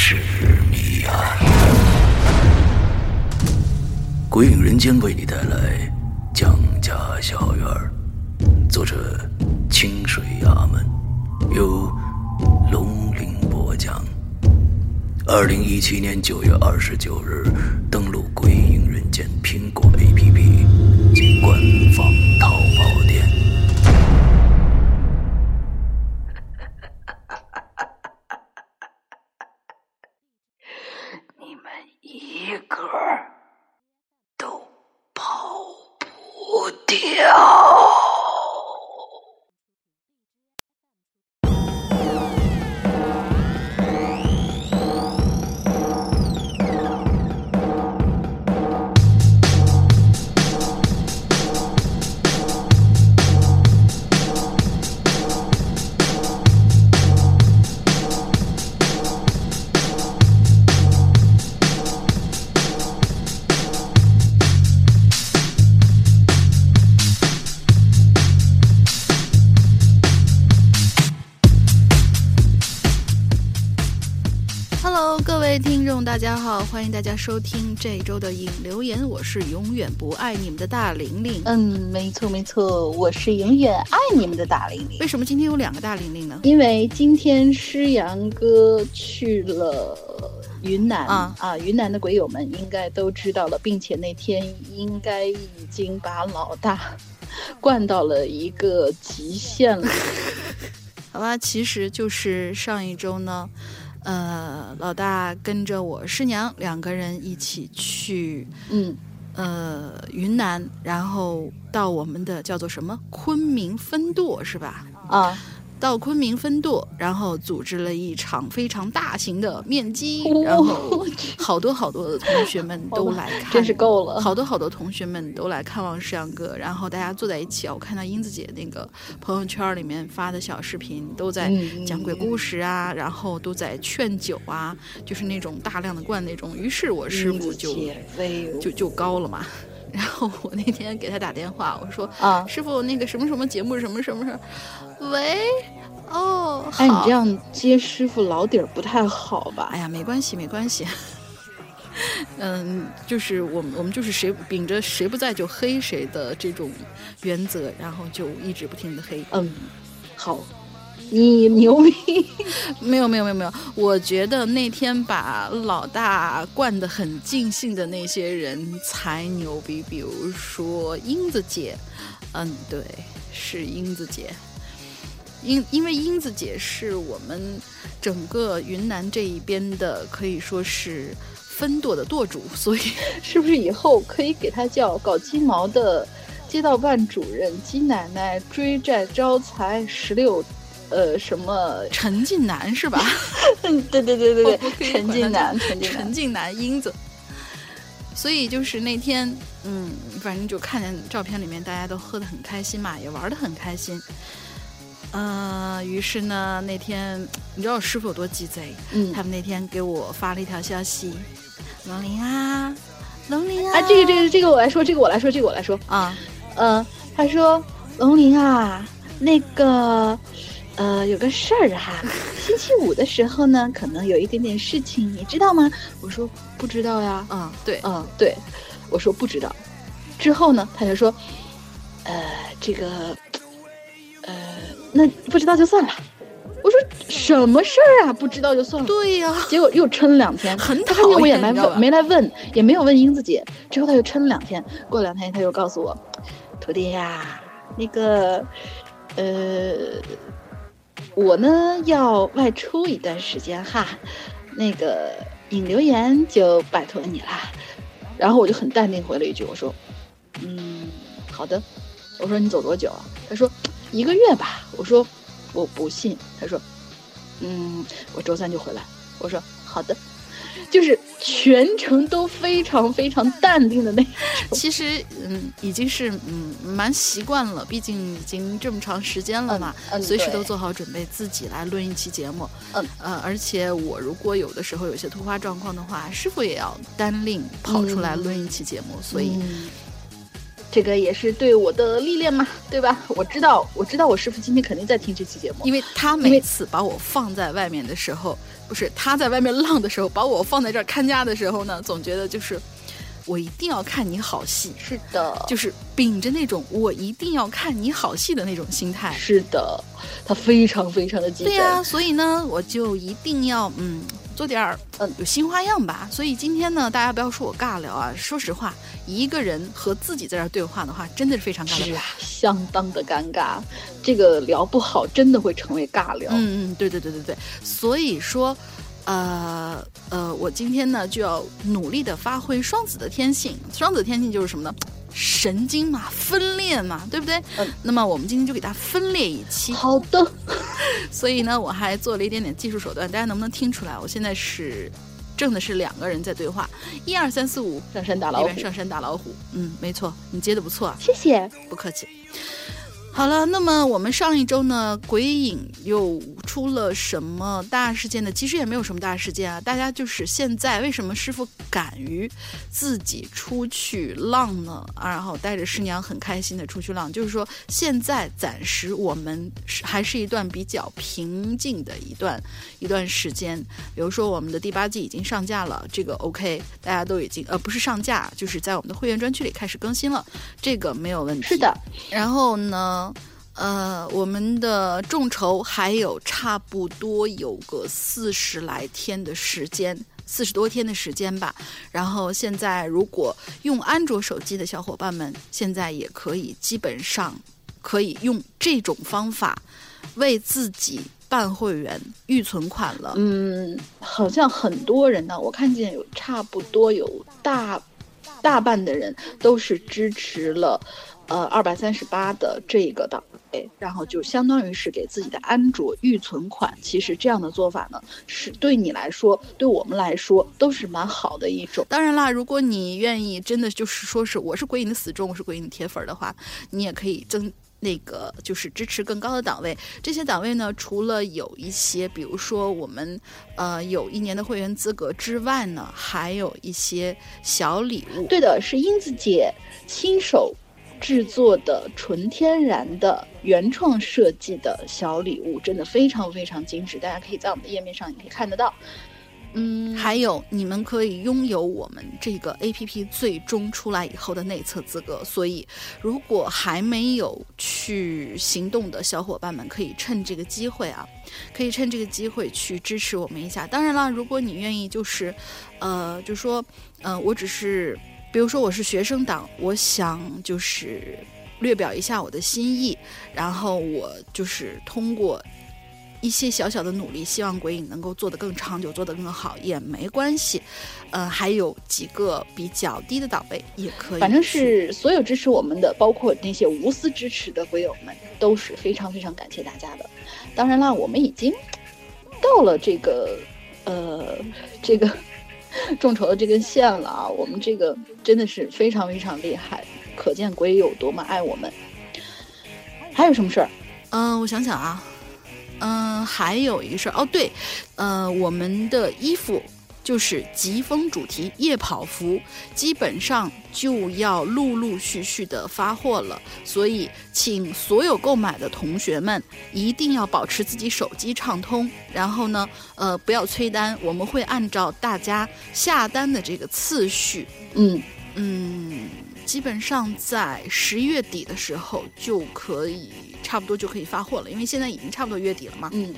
是谜案。鬼影人间为你带来江家小院。作者：清水衙门，由龙鳞播讲。二零一七年九月二十九日，欢迎大家收听这一周的影留言，我是永远不爱你们的大玲玲。嗯，没错没错，我是永远爱你们的大玲玲。为什么今天有两个大玲玲呢？因为今天诗阳哥去了云南啊啊，云南的鬼友们应该都知道了，并且那天应该已经把老大 灌到了一个极限了。好吧，其实就是上一周呢。呃，老大跟着我师娘两个人一起去，嗯，呃，云南，然后到我们的叫做什么昆明分舵是吧？啊。到昆明分舵，然后组织了一场非常大型的面基，然后好多好多的同学们都来看，真是够了。好多好多同学们都来看望世阳哥，然后大家坐在一起啊，我看到英子姐那个朋友圈里面发的小视频，都在讲鬼故事啊，然后都在劝酒啊，就是那种大量的灌那种。于是我师傅就就就高了嘛。然后我那天给他打电话，我说：“啊，师傅，那个什么什么节目，什么什么什么，喂，哦，哎，你这样接师傅老底儿不太好吧？哎呀，没关系，没关系。嗯，就是我们我们就是谁秉着谁不在就黑谁的这种原则，然后就一直不停的黑。嗯，好。”你牛逼？没有没有没有没有，我觉得那天把老大灌得很尽兴的那些人才牛逼。比如说英子姐，嗯，对，是英子姐。因因为英子姐是我们整个云南这一边的，可以说是分舵的舵主，所以 是不是以后可以给她叫搞鸡毛的街道办主任、鸡奶奶、追债招财十六？呃，什么陈近南是吧？对对对对对，陈近南，陈近南英子。所以就是那天，嗯，反正就看见照片里面大家都喝得很开心嘛，也玩得很开心。呃，于是呢，那天你知道我师傅有多鸡贼？嗯，他们那天给我发了一条消息：“龙鳞啊，龙鳞啊！”啊，这个这个这个我来说，这个我来说，这个我来说啊。嗯，他说：“龙鳞啊，那个。”呃，有个事儿哈，星期五的时候呢，可能有一点点事情，你知道吗？我说不知道呀。嗯，对，嗯，对，我说不知道。之后呢，他就说，呃，这个，呃，那不知道就算了。我说什么事儿啊？不知道就算了。对呀。结果又撑了两天，很他我也没问，没来问，也没有问英子姐。之后他又撑了两天，过两天他又告诉我，徒弟呀，那个，呃。我呢要外出一段时间哈，那个引留言就拜托你啦。然后我就很淡定回了一句，我说，嗯，好的。我说你走多久啊？他说一个月吧。我说我不信。他说，嗯，我周三就回来。我说好的。就是全程都非常非常淡定的那种。其实，嗯，已经是嗯蛮习惯了，毕竟已经这么长时间了嘛，嗯嗯随时都做好准备自己来论一期节目。嗯呃，而且我如果有的时候有些突发状况的话，师傅也要单另跑出来嗯录一期节目，所以。嗯这个也是对我的历练嘛，对吧？我知道，我知道我师傅今天肯定在听这期节目。因为他每次把我放在外面的时候，不是他在外面浪的时候，把我放在这儿看家的时候呢，总觉得就是我一定要看你好戏，是的，就是秉着那种我一定要看你好戏的那种心态。是的，他非常非常的激动。对呀、所以呢，我就一定要嗯做点儿嗯有新花样吧。所以今天呢，大家不要说我尬聊啊，说实话，一个人和自己在这儿对话的话，真的是非常尬聊。是啊，相当的尴尬。这个聊不好，真的会成为尬聊。嗯嗯，对对对对对，所以说，呃呃，我今天呢就要努力的发挥双子的天性。双子天性就是什么呢？神经嘛，分裂嘛，对不对？嗯。那么我们今天就给它分裂一期。好的，所以呢，我还做了一点点技术手段，大家能不能听出来？我现在是正的是两个人在对话，一二三四五，上山打老虎。上山打老虎。嗯，没错，你接的不错啊。谢谢。不客气。好了，那么我们上一周呢，鬼影又出了什么大事件呢？其实也没有什么大事件啊，大家就是现在为什么师傅敢于自己出去浪呢？啊，然后带着师娘很开心的出去浪，就是说现在暂时我们是还是一段比较平静的一段一段时间。比如说我们的第八季已经上架了，这个 OK，大家都已经呃不是上架，就是在我们的会员专区里开始更新了，这个没有问题。是的，然后呢，呃，我们的众筹还有差不多有个四十来天的时间。四十多天的时间吧，然后现在如果用安卓手机的小伙伴们，现在也可以基本上可以用这种方法为自己办会员预存款了。嗯，好像很多人呢，我看见有差不多有大大半的人都是支持了，呃，二百三十八的这个档位，然后就相当于是给自己的安卓预存款。其实这样的做法呢，是对你来说，对我们来说都是蛮好的一种。当然啦，如果你愿意，真的就是说是我是鬼影的死忠，我是鬼影的铁粉儿的话，你也可以增那个就是支持更高的档位。这些档位呢，除了有一些，比如说我们呃有一年的会员资格之外呢，还有一些小礼物。对的，是英子姐亲手制作的纯天然的原创设计的小礼物，真的非常非常精致，大家可以在我们的页面上也可以看得到。嗯，还有，你们可以拥有我们这个 A P P 最终出来以后的内测资格。所以，如果还没有去行动的小伙伴们，可以趁这个机会啊，可以趁这个机会去支持我们一下。当然了，如果你愿意，就是，呃，就说，呃，我只是，比如说我是学生党，我想就是略表一下我的心意，然后我就是通过。一些小小的努力，希望鬼影能够做得更长久，做得更好也没关系。呃，还有几个比较低的档位也可以。反正是所有支持我们的，包括那些无私支持的鬼友们，都是非常非常感谢大家的。当然啦，我们已经到了这个呃这个 众筹的这根线了啊，我们这个真的是非常非常厉害，可见鬼有多么爱我们。还有什么事儿？嗯、我想想啊，嗯、还有一个事儿哦，对，呃，我们的衣服就是疾风主题夜跑服，基本上就要陆陆续续的发货了，所以请所有购买的同学们一定要保持自己手机畅通，然后呢，呃，不要催单，我们会按照大家下单的这个次序，嗯，嗯，基本上在十一月底的时候就可以，差不多就可以发货了，因为现在已经差不多月底了嘛，嗯，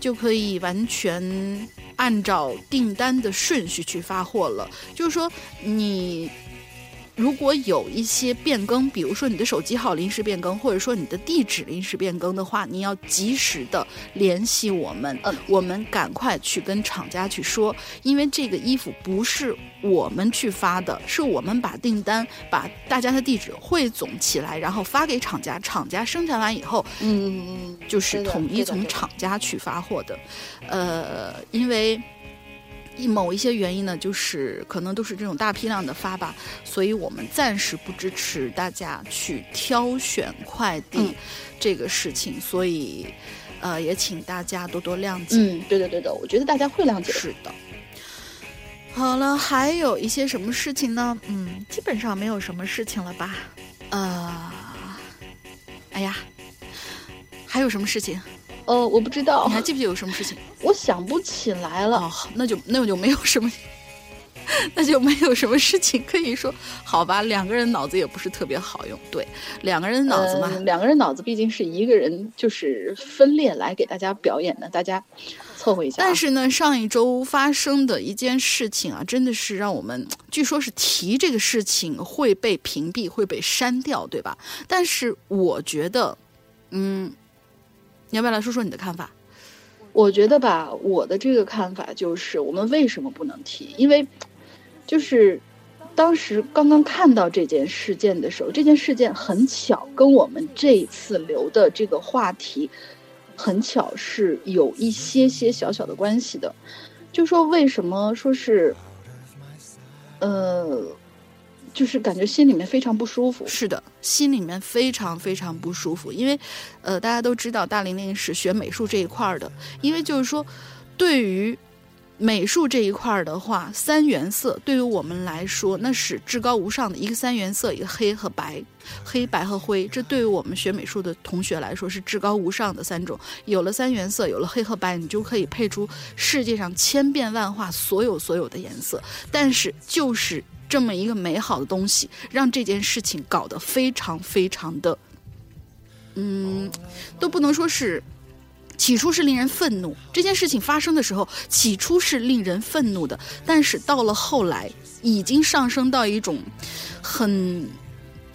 就可以完全按照订单的顺序去发货了。就是说，你如果有一些变更，比如说你的手机号临时变更，或者说你的地址临时变更的话，你要及时的联系我们，呃我们赶快去跟厂家去说，因为这个衣服不是我们去发的，是我们把订单、把大家的地址汇总起来，然后发给厂家，厂家生产完以后，嗯嗯就是统一从厂家去发货的，呃，因为一某一些原因呢，就是可能都是这种大批量的发吧，所以我们暂时不支持大家去挑选快递嗯这个事情，所以呃也请大家多多谅解。嗯，对的对的，我觉得大家会谅解的。是的。好了，还有一些什么事情呢？嗯，基本上没有什么事情了吧？呃，哎呀，还有什么事情？呃，我不知道你，还记不记得有什么事情？我想不起来了。哦，那就那就没有什么，那就没有什么事情可以说。好吧，两个人脑子也不是特别好用，对，两个人脑子嘛，嗯两个人脑子毕竟是一个人，就是分裂来给大家表演的，大家凑合一下啊。但是呢，上一周发生的一件事情啊，真的是让我们，据说是提这个事情会被屏蔽、会被删掉，对吧？但是我觉得，嗯，你要不要来说说你的看法？我觉得吧，我的这个看法就是，我们为什么不能提？因为就是当时刚刚看到这件事件的时候，这件事件很巧跟我们这一次留的这个话题很巧是有一些些小小的关系的。就说为什么说是，呃，就是感觉心里面非常不舒服。是的，心里面非常非常不舒服，因为，呃，大家都知道大玲玲是学美术这一块儿的，因为就是说，对于美术这一块儿的话，三原色对于我们来说那是至高无上的，一个三原色，一个黑和白，黑白和灰，这对于我们学美术的同学来说是至高无上的三种。有了三原色，有了黑和白，你就可以配出世界上千变万化所有所有的颜色。但是就是这么一个美好的东西，让这件事情搞得非常非常的，嗯，都不能说是。起初是令人愤怒，这件事情发生的时候，起初是令人愤怒的，但是到了后来，已经上升到一种很，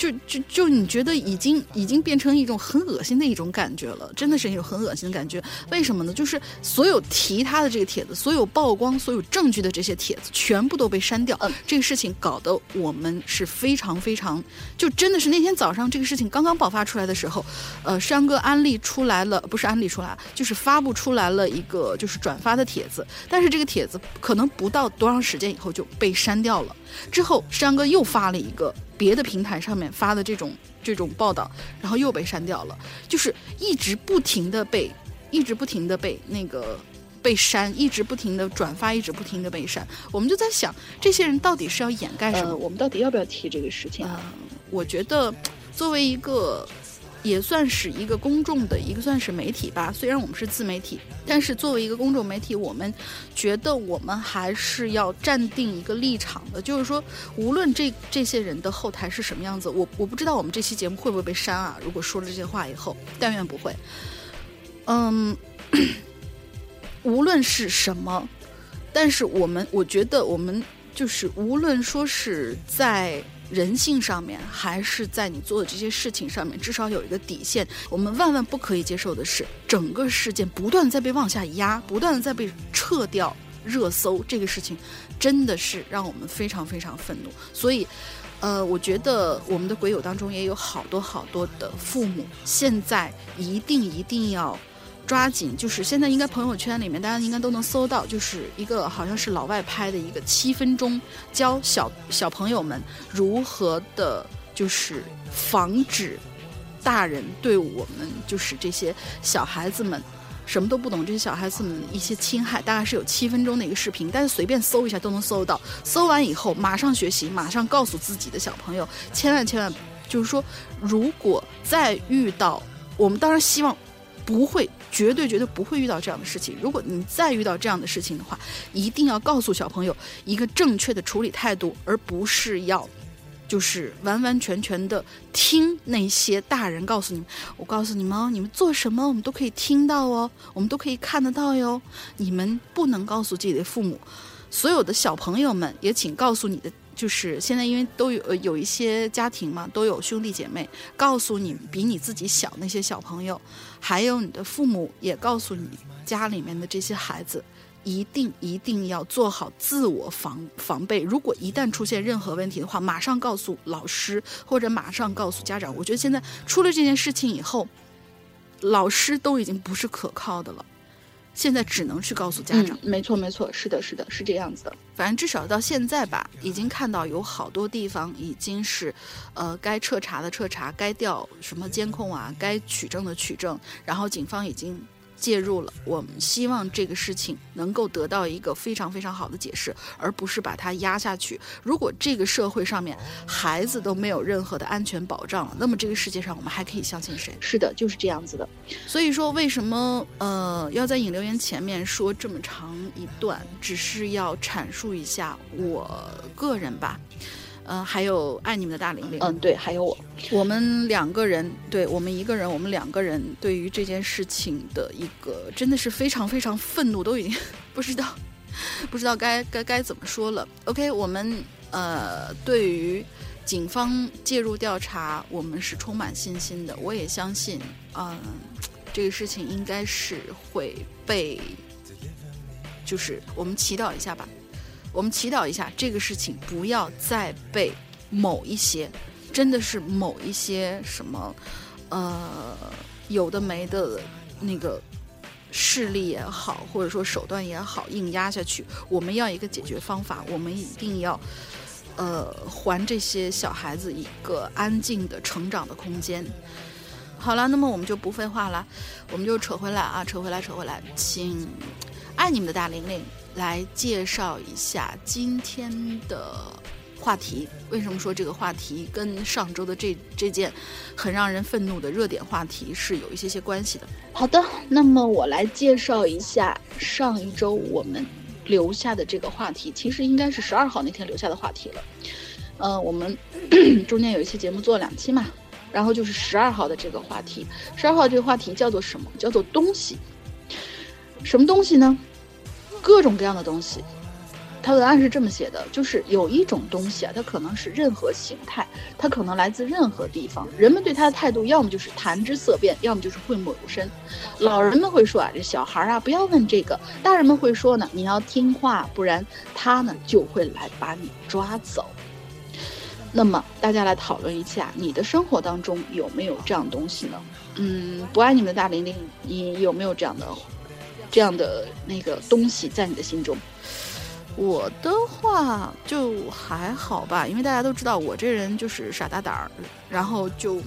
就就就你觉得已经已经变成一种很恶心的一种感觉了，真的是一种很恶心的感觉。为什么呢？就是所有提他的这个帖子，所有曝光、所有证据的这些帖子，全部都被删掉。嗯这个事情搞得我们是非常非常，就真的是那天早上这个事情刚刚爆发出来的时候，呃，山哥安利出来了，不是安利出来，就是发布出来了一个就是转发的帖子，但是这个帖子可能不到多长时间以后就被删掉了。之后山哥又发了一个别的平台上面发的这种这种报道，然后又被删掉了，就是一直不停的被，一直不停的被那个。被删，一直不停的转发，一直不停的被删，我们就在想，这些人到底是要掩盖什么？呃，我们到底要不要提这个事情嗯、啊？我觉得作为一个也算是一个公众的一个算是媒体吧，虽然我们是自媒体，但是作为一个公众媒体，我们觉得我们还是要站定一个立场的，就是说，无论这这些人的后台是什么样子，我我不知道我们这期节目会不会被删啊？如果说了这些话以后，但愿不会。嗯，无论是什么，但是我们我觉得我们就是无论说是在人性上面，还是在你做的这些事情上面，至少有一个底线。我们万万不可以接受的是，整个事件不断地在被往下压，不断的在被撤掉热搜，这个事情真的是让我们非常非常愤怒。所以。呃，我觉得我们的鬼友当中也有好多好多的父母，现在一定一定要抓紧，就是现在应该朋友圈里面大家应该都能搜到，就是一个好像是老外拍的一个七分钟教小小朋友们如何的，就是防止大人对我们就是这些小孩子们。什么都不懂，这些小孩子们一些侵害，大概是有七分钟的一个视频，但是随便搜一下都能搜到。搜完以后，马上学习，马上告诉自己的小朋友，千万千万，就是说，如果再遇到，我们当然希望不会，绝对绝对不会遇到这样的事情。如果你再遇到这样的事情的话，一定要告诉小朋友一个正确的处理态度，而不是要。就是完完全全的听那些大人告诉你们，我告诉你们哦，你们做什么我们都可以听到哦，我们都可以看得到哟。你们不能告诉自己的父母，所有的小朋友们也请告诉你的，就是现在因为都有有一些家庭嘛，都有兄弟姐妹，告诉你比你自己小那些小朋友，还有你的父母也告诉你家里面的这些孩子。一定一定要做好自我防防备。如果一旦出现任何问题的话，马上告诉老师或者马上告诉家长。我觉得现在出了这件事情以后，老师都已经不是可靠的了。现在只能去告诉家长。嗯，没错没错，是的，是的，是这样子的。反正至少到现在吧，已经看到有好多地方已经是，呃，该彻查的彻查，该调什么监控啊，该取证的取证，然后警方已经介入了。我们希望这个事情能够得到一个非常非常好的解释，而不是把它压下去。如果这个社会上面孩子都没有任何的安全保障了，那么这个世界上我们还可以相信谁？是的，就是这样子的。所以说，为什么呃要在引流言前面说这么长一段，只是要阐述一下我个人吧。呃，还有爱你们的大玲玲，嗯，对，还有我，我们两个人，对我们一个人，我们两个人对于这件事情的一个真的是非常非常愤怒，都已经不知道不知道该该该怎么说了。OK，我们呃对于警方介入调查，我们是充满信心的。我也相信，嗯、这个事情应该是会被，就是我们祈祷一下吧。我们祈祷一下，这个事情不要再被某一些，真的是某一些什么，呃，有的没的那个势力也好，或者说手段也好，硬压下去。我们要一个解决方法，我们一定要，呃，还这些小孩子一个安静的成长的空间。好了，那么我们就不废话了，我们就扯回来啊，扯回来，扯回来，请爱你们的大玲玲来介绍一下今天的话题。为什么说这个话题跟上周的这这件很让人愤怒的热点话题是有一些些关系的？好的，那么我来介绍一下上一周我们留下的这个话题，其实应该是十二号那天留下的话题了。呃，我们中间有一期节目做了两期嘛，然后就是十二号的这个话题。十二号这个话题叫做什么？叫做东西。什么东西呢？各种各样的东西。他文案是这么写的，就是有一种东西啊，它可能是任何形态，它可能来自任何地方，人们对它的态度要么就是谈之色变，要么就是讳莫如深。老人们会说啊，这小孩啊不要问这个；大人们会说呢，你要听话，不然他呢就会来把你抓走。那么大家来讨论一下，你的生活当中有没有这样东西呢？嗯，不爱你们的大玲玲，你有没有这样的这样的那个东西在你的心中？我的话就还好吧，因为大家都知道我这人就是傻大胆儿，然后就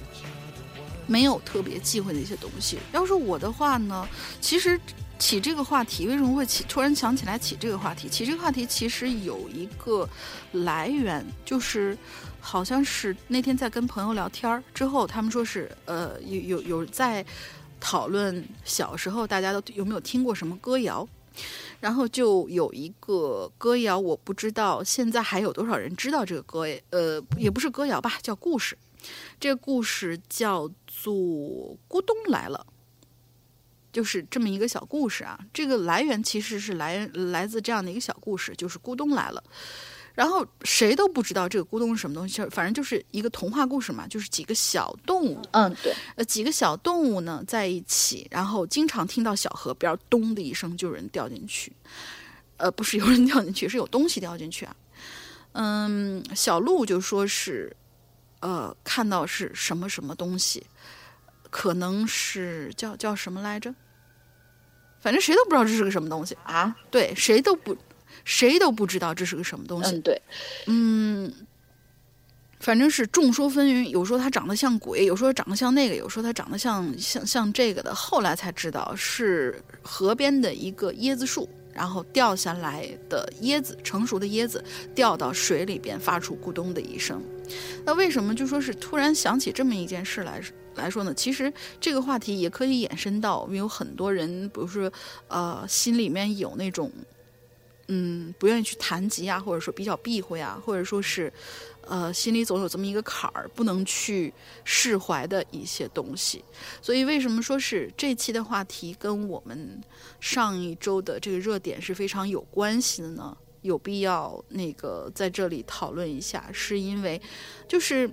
没有特别忌讳的一些东西。要是我的话呢，其实起这个话题为什么会起？突然想起来起这个话题，起这个话题其实有一个来源，就是好像是那天在跟朋友聊天儿之后，他们说是呃有有有在讨论小时候大家都有没有听过什么歌谣。然后就有一个歌谣，我不知道现在还有多少人知道这个歌，呃，也不是歌谣吧，叫故事。这个故事叫做《咕咚来了》，就是这么一个小故事啊。这个来源其实是来来自这样的一个小故事，就是咕咚来了。然后谁都不知道这个咕咚是什么东西，反正就是一个童话故事嘛，就是几个小动物，嗯，对，呃，几个小动物呢在一起，然后经常听到小河边咚的一声就有人掉进去，呃，不是有人掉进去，是有东西掉进去啊。嗯，小鹿就说是，呃，看到是什么什么东西，可能是叫叫什么来着，反正谁都不知道这是个什么东西啊，对，谁都不。谁都不知道这是个什么东西。嗯，对，嗯，反正是众说纷纭，有说它长得像鬼，有说长得像那个，有说它长得像像像这个的。后来才知道是河边的一个椰子树，然后掉下来的椰子，成熟的椰子掉到水里边，发出咕咚的一声。那为什么就说是突然想起这么一件事来来说呢？其实这个话题也可以延伸到，我们有很多人，比如说呃，心里面有那种。嗯，不愿意去谈及啊，或者说比较避讳啊，或者说是，呃，心里总有这么一个坎儿，不能去释怀的一些东西。所以，为什么说是这期的话题跟我们上一周的这个热点是非常有关系的呢？有必要那个在这里讨论一下，是因为就是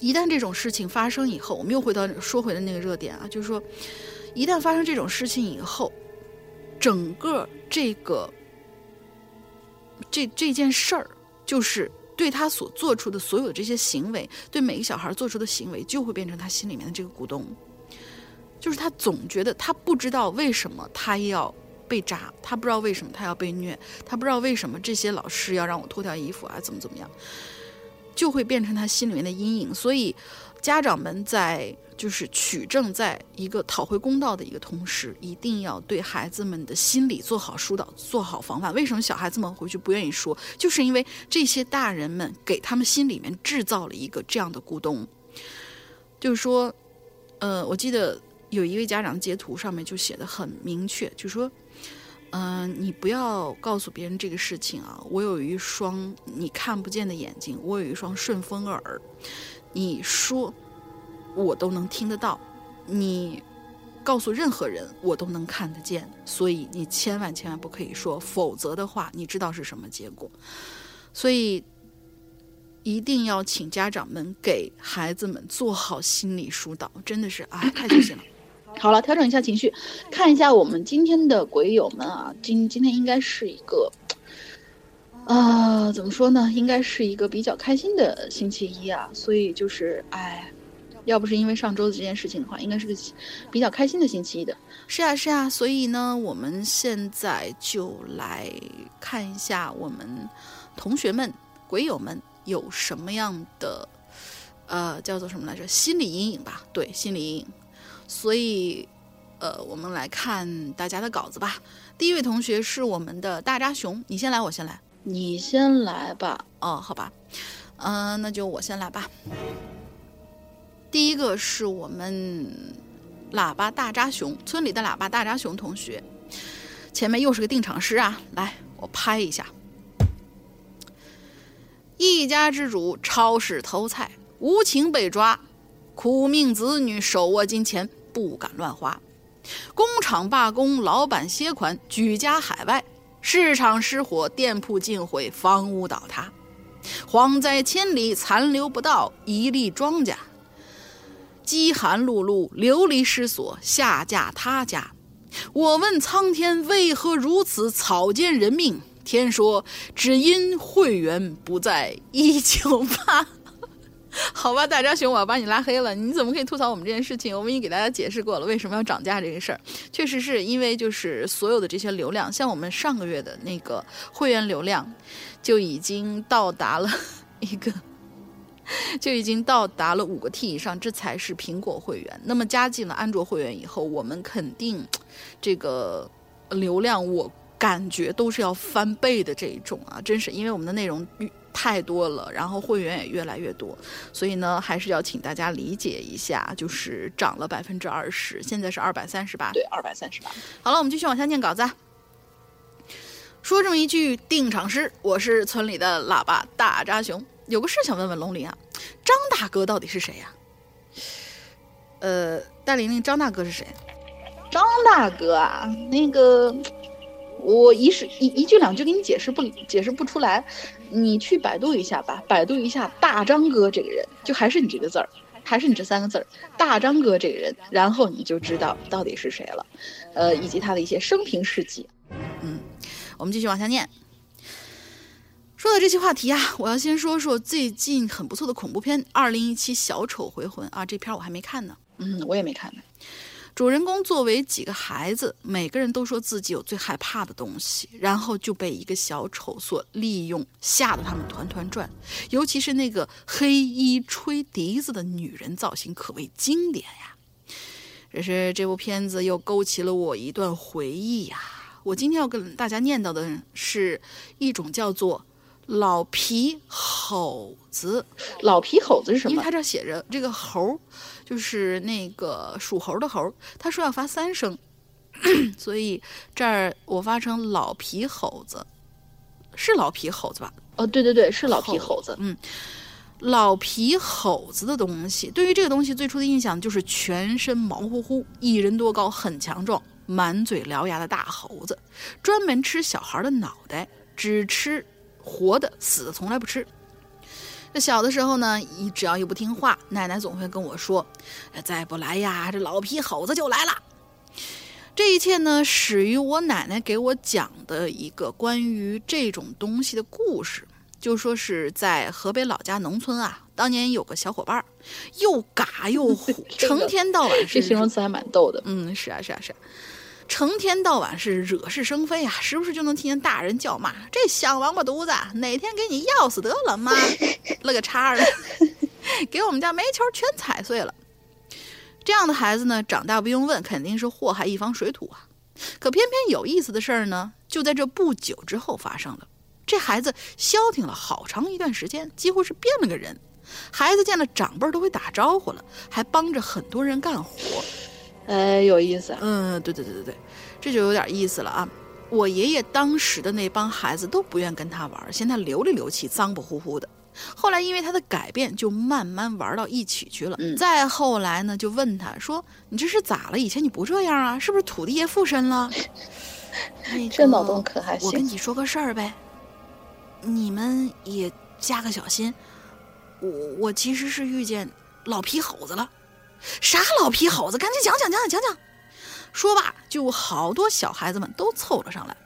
一旦这种事情发生以后，我们又回到说回的那个热点啊，就是说，一旦发生这种事情以后，整个这个。这这件事儿，就是对他所做出的所有这些行为，对每个小孩做出的行为，就会变成他心里面的这个股东。就是他总觉得他不知道为什么他要被扎，他不知道为什么他要被虐，他不知道为什么这些老师要让我脱掉衣服啊，怎么怎么样，就会变成他心里面的阴影。所以家长们在就是取证，在一个讨回公道的一个同时，一定要对孩子们的心理做好疏导，做好防范。为什么小孩子们回去不愿意说？就是因为这些大人们给他们心里面制造了一个这样的咕咚，就是说，呃，我记得有一位家长截图上面就写的很明确，就说，嗯、你不要告诉别人这个事情啊，我有一双你看不见的眼睛，我有一双顺风耳，你说我都能听得到，你告诉任何人我都能看得见，所以你千万千万不可以说，否则的话你知道是什么结果，所以。一定要请家长们给孩子们做好心理疏导，真的是啊，太揪心了。好了，调整一下情绪，看一下我们今天的鬼友们啊，今今天应该是一个，啊、怎么说呢？应该是一个比较开心的星期一啊，所以就是，哎，要不是因为上周的这件事情的话，应该是个比较开心的星期一的。是啊，是啊，所以呢，我们现在就来看一下我们同学们、鬼友们有什么样的，呃，叫做什么来着？心理阴影吧，对，心理阴影。所以，呃，我们来看大家的稿子吧。第一位同学是我们的大扎熊，你先来，我先来。你先来吧。哦，好吧，嗯、那就我先来吧。第一个是我们喇叭大扎熊村里的喇叭大扎熊同学，前面又是个定场诗啊，来，我拍一下。一家之主超市偷菜，无情被抓，苦命子女手握金钱不敢乱花，工厂罢工，老板携款举家海外。市场失火，店铺尽毁，房屋倒塌，荒灾千里，残留不到一粒庄稼。饥寒辘辘，流离失所，下嫁他家。我问苍天为何如此草菅人命？天说只因会员不在一九八。好吧，大家熊，我要把你拉黑了。你怎么可以吐槽我们这件事情？我们已经给大家解释过了，为什么要涨价这个事儿，确实是因为就是所有的这些流量，像我们上个月的那个会员流量，就已经到达了 一个，就已经到达了五个 T 以上，这才是苹果会员。那么加进了安卓会员以后，我们肯定这个流量，我感觉都是要翻倍的这一种啊，真是因为我们的内容太多了，然后会员也越来越多，所以呢，还是要请大家理解一下，就是涨了百分之二十，现在是二百三十八。对，二百三十八。好了，我们继续往下念稿子啊。说这么一句定场诗，我是村里的喇叭大扎熊。有个事想问问龙鳞啊，张大哥到底是谁呀、呃，戴玲玲，张大哥是谁？张大哥啊，那个我一时一一句两句给你解释不解释不出来，你去百度一下吧，百度一下大张哥这个人，就还是你这个字儿，还是你这三个字儿，大张哥这个人，然后你就知道到底是谁了，呃，以及他的一些生平事迹。嗯我们继续往下念。说到这期话题啊，我要先说说最近很不错的恐怖片《二零一七小丑回魂》啊，这片儿我还没看呢。嗯，我也没看呢。主人公作为几个孩子，每个人都说自己有最害怕的东西，然后就被一个小丑所利用，吓得他们团团转。尤其是那个黑衣吹笛子的女人造型，可谓经典呀。只是这部片子又勾起了我一段回忆呀。我今天要跟大家念叨的是一种叫做老皮猴子，老皮猴子是什么因为它？这写着这个猴儿，就是那个属猴的猴，他说要发三声，所以这儿我发成老皮猴子，是老皮猴子吧？哦，对对对，是老皮猴子。嗯老皮猴子的东西，对于这个东西最初的印象就是全身毛乎乎，一人多高，很强壮，满嘴獠牙的大猴子，专门吃小孩的脑袋，只吃活的，死的从来不吃。这小的时候呢，一只要一不听话，奶奶总会跟我说：“哎再不来呀，这老皮猴子就来了。”这一切呢，始于我奶奶给我讲的一个关于这种东西的故事。就说是在河北老家农村啊，当年有个小伙伴儿，又嘎又虎，成天到晚这是形容词还蛮逗的。嗯，是啊，是啊，是啊，成天到晚是惹是生非啊，时不时就能听见大人叫骂：“这小王八犊子，哪天给你要死得了，妈了个叉的，给我们家煤球全踩碎了。”这样的孩子呢，长大不用问，肯定是祸害一方水土啊。可偏偏有意思的事儿呢，就在这不久之后发生了。这孩子消停了好长一段时间，几乎是变了个人。孩子见了长辈都会打招呼了，还帮着很多人干活。哎，有意思啊。嗯，对对对对对，这就有点意思了啊！我爷爷当时的那帮孩子都不愿跟他玩，嫌他流里流气、脏不乎乎的。后来因为他的改变，就慢慢玩到一起去了。嗯再后来呢，就问他说：“你这是咋了？以前你不这样啊？是不是土地爷附身了？” 那个这脑洞可还行我跟。你说个事儿呗，你们也加个小心。我我其实是遇见老皮猴子了，啥老皮猴子？赶紧讲讲讲讲讲讲。说罢，就好多小孩子们都凑了上来。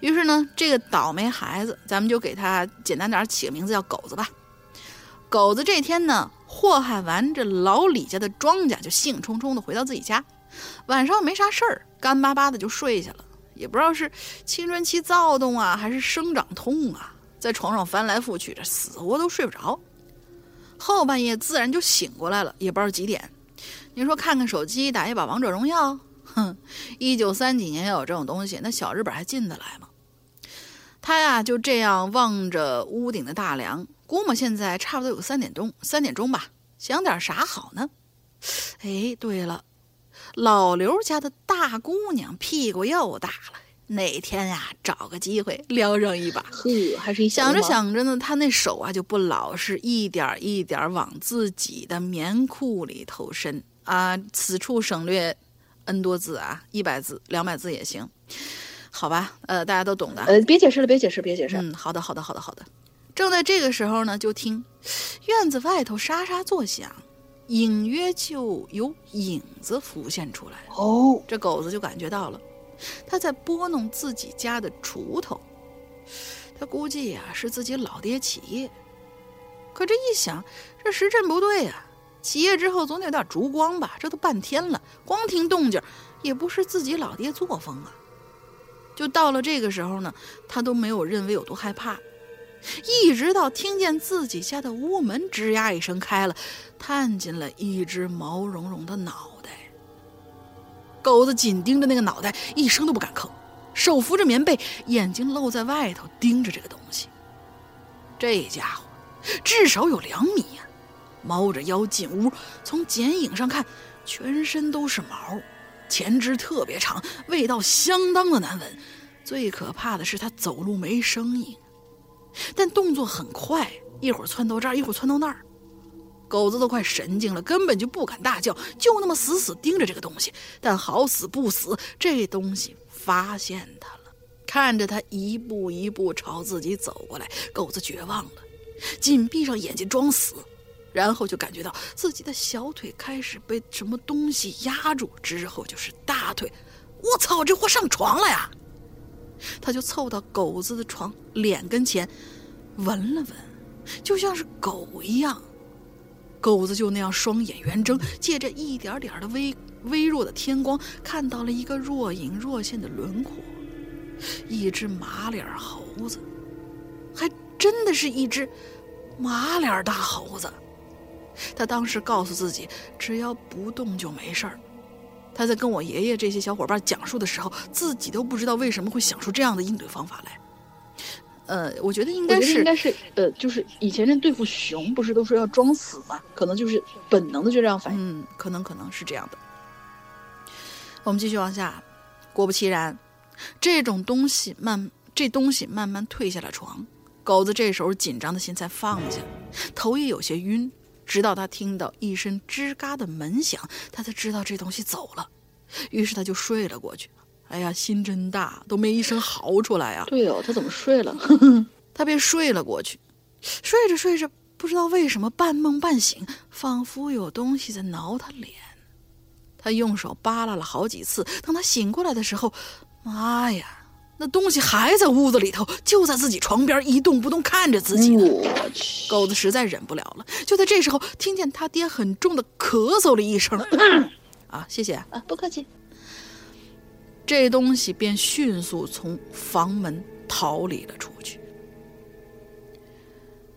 于是呢，这个倒霉孩子，咱们就给他简单点起个名字叫狗子吧。狗子这天呢，祸害完这老李家的庄稼，就兴冲冲的回到自己家。晚上没啥事儿，干巴巴的就睡下了。也不知道是青春期躁动啊，还是生长痛啊，在床上翻来覆去，这死活都睡不着。后半夜自然就醒过来了，也不知道几点。你说看看手机，打一把王者荣耀，哼，一九三几年要有这种东西，那小日本还进得来吗？他呀就这样望着屋顶的大梁，估摸现在差不多有三点钟，三点钟吧，想点啥好呢？哎，对了，老刘家的大姑娘屁股又大了，哪天呀找个机会撩上一把。呵，还是一小想着，想着呢，他那手啊就不老实，一点一点往自己的棉裤里头伸啊。此处省略 n 多字啊，一百字、两百字也行，好吧？呃，大家都懂的。呃，别解释了，别解释，别解释。嗯，好的，好的，好的，好的。正在这个时候呢，就听院子外头沙沙作响，隐约就有影子浮现出来。哦，这狗子就感觉到了，他在拨弄自己家的锄头。他估计呀、是自己老爹起夜。可这一想，这时辰不对呀、起夜之后总得有点烛光吧？这都半天了，光听动静也不是自己老爹作风啊。就到了这个时候呢，他都没有认为有多害怕，一直到听见自己家的屋门吱呀一声开了，探进了一只毛茸茸的脑。狗子紧盯着那个脑袋，一声都不敢吭，手扶着棉被，眼睛露在外头盯着这个东西。这家伙至少有两米呀、猫着腰进屋，从剪影上看，全身都是毛，前肢特别长，味道相当的难闻。最可怕的是，它走路没声音，但动作很快，一会儿窜到这儿，一会儿窜到那儿。狗子都快神经了，根本就不敢大叫，就那么死死盯着这个东西。但好死不死，这东西发现它了，看着它一步一步朝自己走过来，狗子绝望了，紧闭上眼睛装死，然后就感觉到自己的小腿开始被什么东西压住，之后就是大腿。我操，这货上床了呀！他就凑到狗子的床脸跟前，闻了闻，就像是狗一样。狗子就那样双眼圆睁，借着一点点的微微弱的天光，看到了一个若隐若现的轮廓，一只马脸猴子，还真的是一只马脸大猴子。他当时告诉自己，只要不动就没事儿。他在跟我爷爷这些小伙伴讲述的时候，自己都不知道为什么会想出这样的应对方法来。呃，我觉得应该是应该是呃，就是以前人对付熊不是都说要装死吗，可能就是本能的就这样反应。嗯，可能可能是这样的。我们继续往下，果不其然，这种东西慢，这东西慢慢退下了床。狗子这时候紧张的心才放下，头也有些晕。直到他听到一声吱嘎的门响，他才知道这东西走了。于是他就睡了过去。哎呀，心真大，都没一声嚎出来啊！对哦，他怎么睡了？他便睡了过去。睡着睡着，不知道为什么半梦半醒，仿佛有东西在挠他脸。他用手扒拉了好几次，等他醒过来的时候，妈呀，那东西还在屋子里头，就在自己床边一动不动看着自己呢。我去，狗子实在忍不了了，就在这时候，听见他爹很重的咳嗽了一声。啊，谢谢。啊，不客气。这东西便迅速从房门逃离了出去。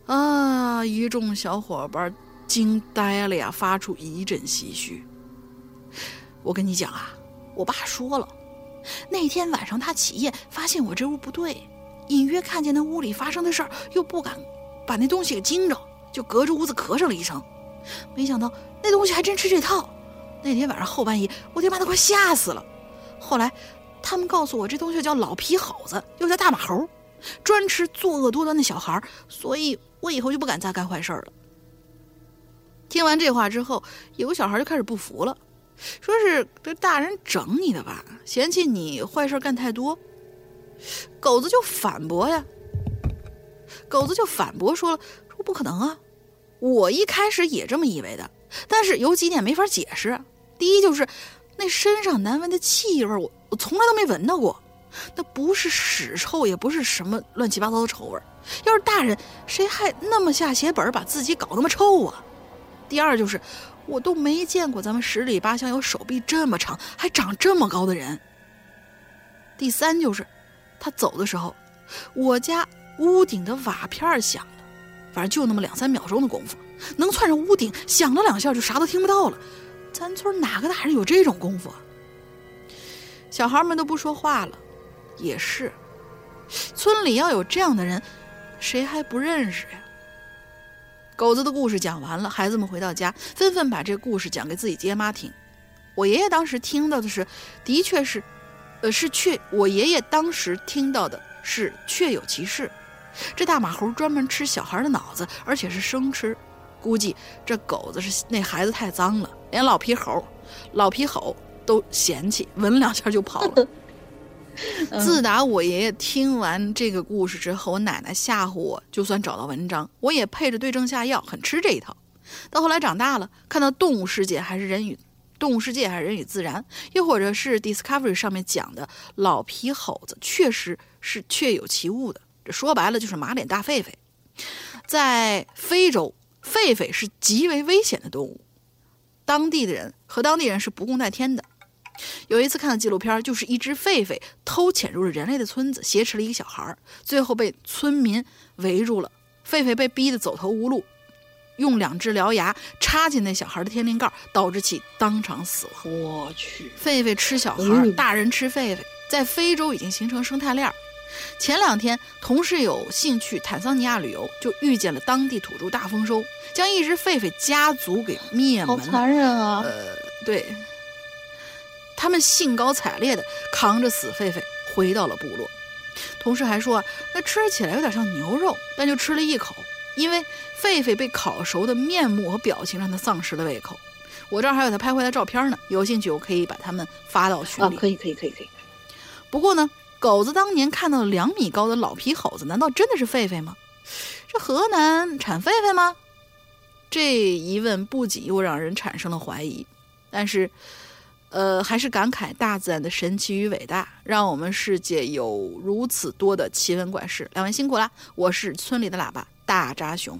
啊！一众小伙伴惊呆了呀，发出一阵唏嘘。我跟你讲啊，我爸说了，那天晚上他起夜发现我这屋不对，隐约看见那屋里发生的事儿，又不敢把那东西给惊着，就隔着屋子咳上了一声。没想到那东西还真吃这套。那天晚上后半夜，我爹妈都快吓死了。后来他们告诉我，这东西叫老皮猴子，又叫大马猴，专吃作恶多端的小孩，所以我以后就不敢再干坏事了。听完这话之后，有个小孩就开始不服了，说是这大人整你的吧，嫌弃你坏事干太多。狗子就反驳呀，狗子就反驳说了，说不可能啊，我一开始也这么以为的，但是有几点没法解释。第一就是那身上难闻的气味，我我从来都没闻到过，那不是屎臭，也不是什么乱七八糟的臭味。要是大人，谁还那么下血本把自己搞那么臭啊？第二就是，我都没见过咱们十里八乡有手臂这么长还长这么高的人。第三就是，他走的时候，我家屋顶的瓦片响了，反正就那么两三秒钟的功夫，能窜上屋顶响了两下就啥都听不到了。咱村哪个大人有这种功夫啊？小孩们都不说话了，也是，村里要有这样的人，谁还不认识呀？狗子的故事讲完了，孩子们回到家，纷纷把这故事讲给自己爹妈听。我爷爷当时听到的是，的确是，呃，是确。我爷爷当时听到的是确有其事。这大马猴专门吃小孩的脑子，而且是生吃。估计这狗子是那孩子太脏了，连老皮猴、老皮猴都嫌弃，闻两下就跑了。自打我爷爷听完这个故事之后，我奶奶吓唬我，就算找到文章，我也配着对症下药，很吃这一套。到后来长大了，看到《动物世界》还是《人与动物世界》还是《人与自然》，又或者是 Discovery 上面讲的老皮猴子，确实是确有其物的。这说白了就是马脸大狒狒，在非洲，狒狒是极为危险的动物，当地的人和当地人是不共戴天的。有一次看的纪录片，就是一只狒狒偷潜入了人类的村子，挟持了一个小孩，最后被村民围住了。狒狒被逼得走投无路，用两只獠牙插进那小孩的天灵盖，导致其当场死亡。我去，狒狒吃小孩，嗯大人吃狒狒，在非洲已经形成生态链儿。前两天，同事有幸去坦桑尼亚旅游，就遇见了当地土著大丰收，将一只狒狒家族给灭门了。好残忍啊！呃，对，他们兴高采烈地扛着死狒狒回到了部落。同事还说啊，那吃起来有点像牛肉，但就吃了一口，因为狒狒被烤熟的面目和表情让他丧失了胃口。我这儿还有他拍回来的照片呢，有兴趣我可以把他们发到群啊，里。可以，可以，可以，可以。不过呢，狗子当年看到两米高的老皮猴子，难道真的是狒狒吗？这河南产狒狒吗？这疑问不仅又让人产生了怀疑，但是，呃，还是感慨大自然的神奇与伟大，让我们世界有如此多的奇闻怪事。两位辛苦了！我是村里的喇叭大扎熊。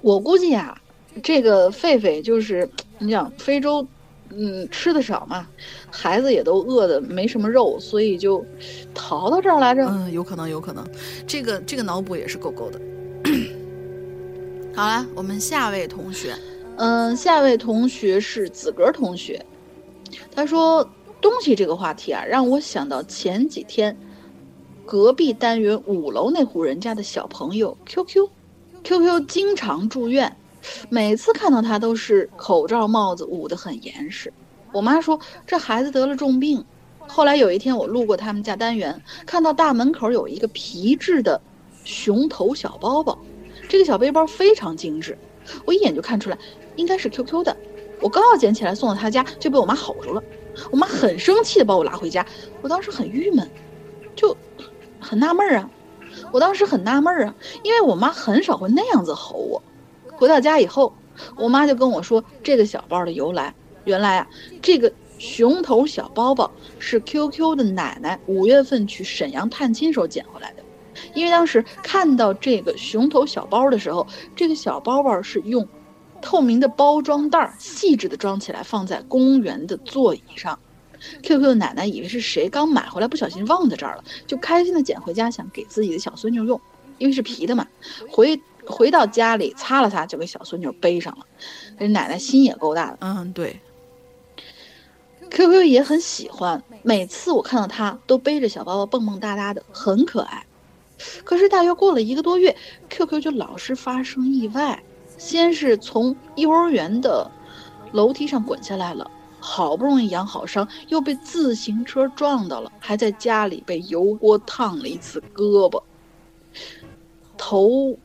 我估计啊、这个狒狒就是你想非洲，嗯，吃的少嘛，孩子也都饿的没什么肉，所以就逃到这儿来着。嗯，有可能，有可能，这个这个脑补也是够够的。好了，我们下位同学，嗯，下位同学是子格同学，他说东西这个话题啊，让我想到前几天隔壁单元五楼那户人家的小朋友 QQ，QQ 经常住院，每次看到他都是口罩帽子捂得很严实。我妈说这孩子得了重病。后来有一天我路过他们家单元，看到大门口有一个皮质的熊头小包包，这个小背包非常精致。我一眼就看出来，应该是 QQ 的。我刚要捡起来送到他家，就被我妈吼住了。我妈很生气的把我拉回家，我当时很郁闷，就很纳闷儿啊。我当时很纳闷儿啊，因为我妈很少会那样子吼我。回到家以后，我妈就跟我说这个小包的由来。原来啊，这个熊头小包包是 QQ 的奶奶五月份去沈阳探亲时候捡回来的，因为当时看到这个熊头小包的时候，这个小包包是用透明的包装袋细致的装起来，放在公园的座椅上。QQ 的奶奶以为是谁刚买回来，不小心忘在这儿了，就开心的捡回家，想给自己的小孙女用，因为是皮的嘛。回回到家里擦了擦，就给小孙女背上了。这奶奶心也够大的。嗯，对，QQ 也很喜欢，每次我看到他都背着小包包蹦蹦哒哒的，很可爱。可是大约过了一个多月，QQ 就老是发生意外，先是从幼儿园的楼梯上滚下来了，好不容易养好伤，又被自行车撞到了，还在家里被油锅烫了一次胳膊，头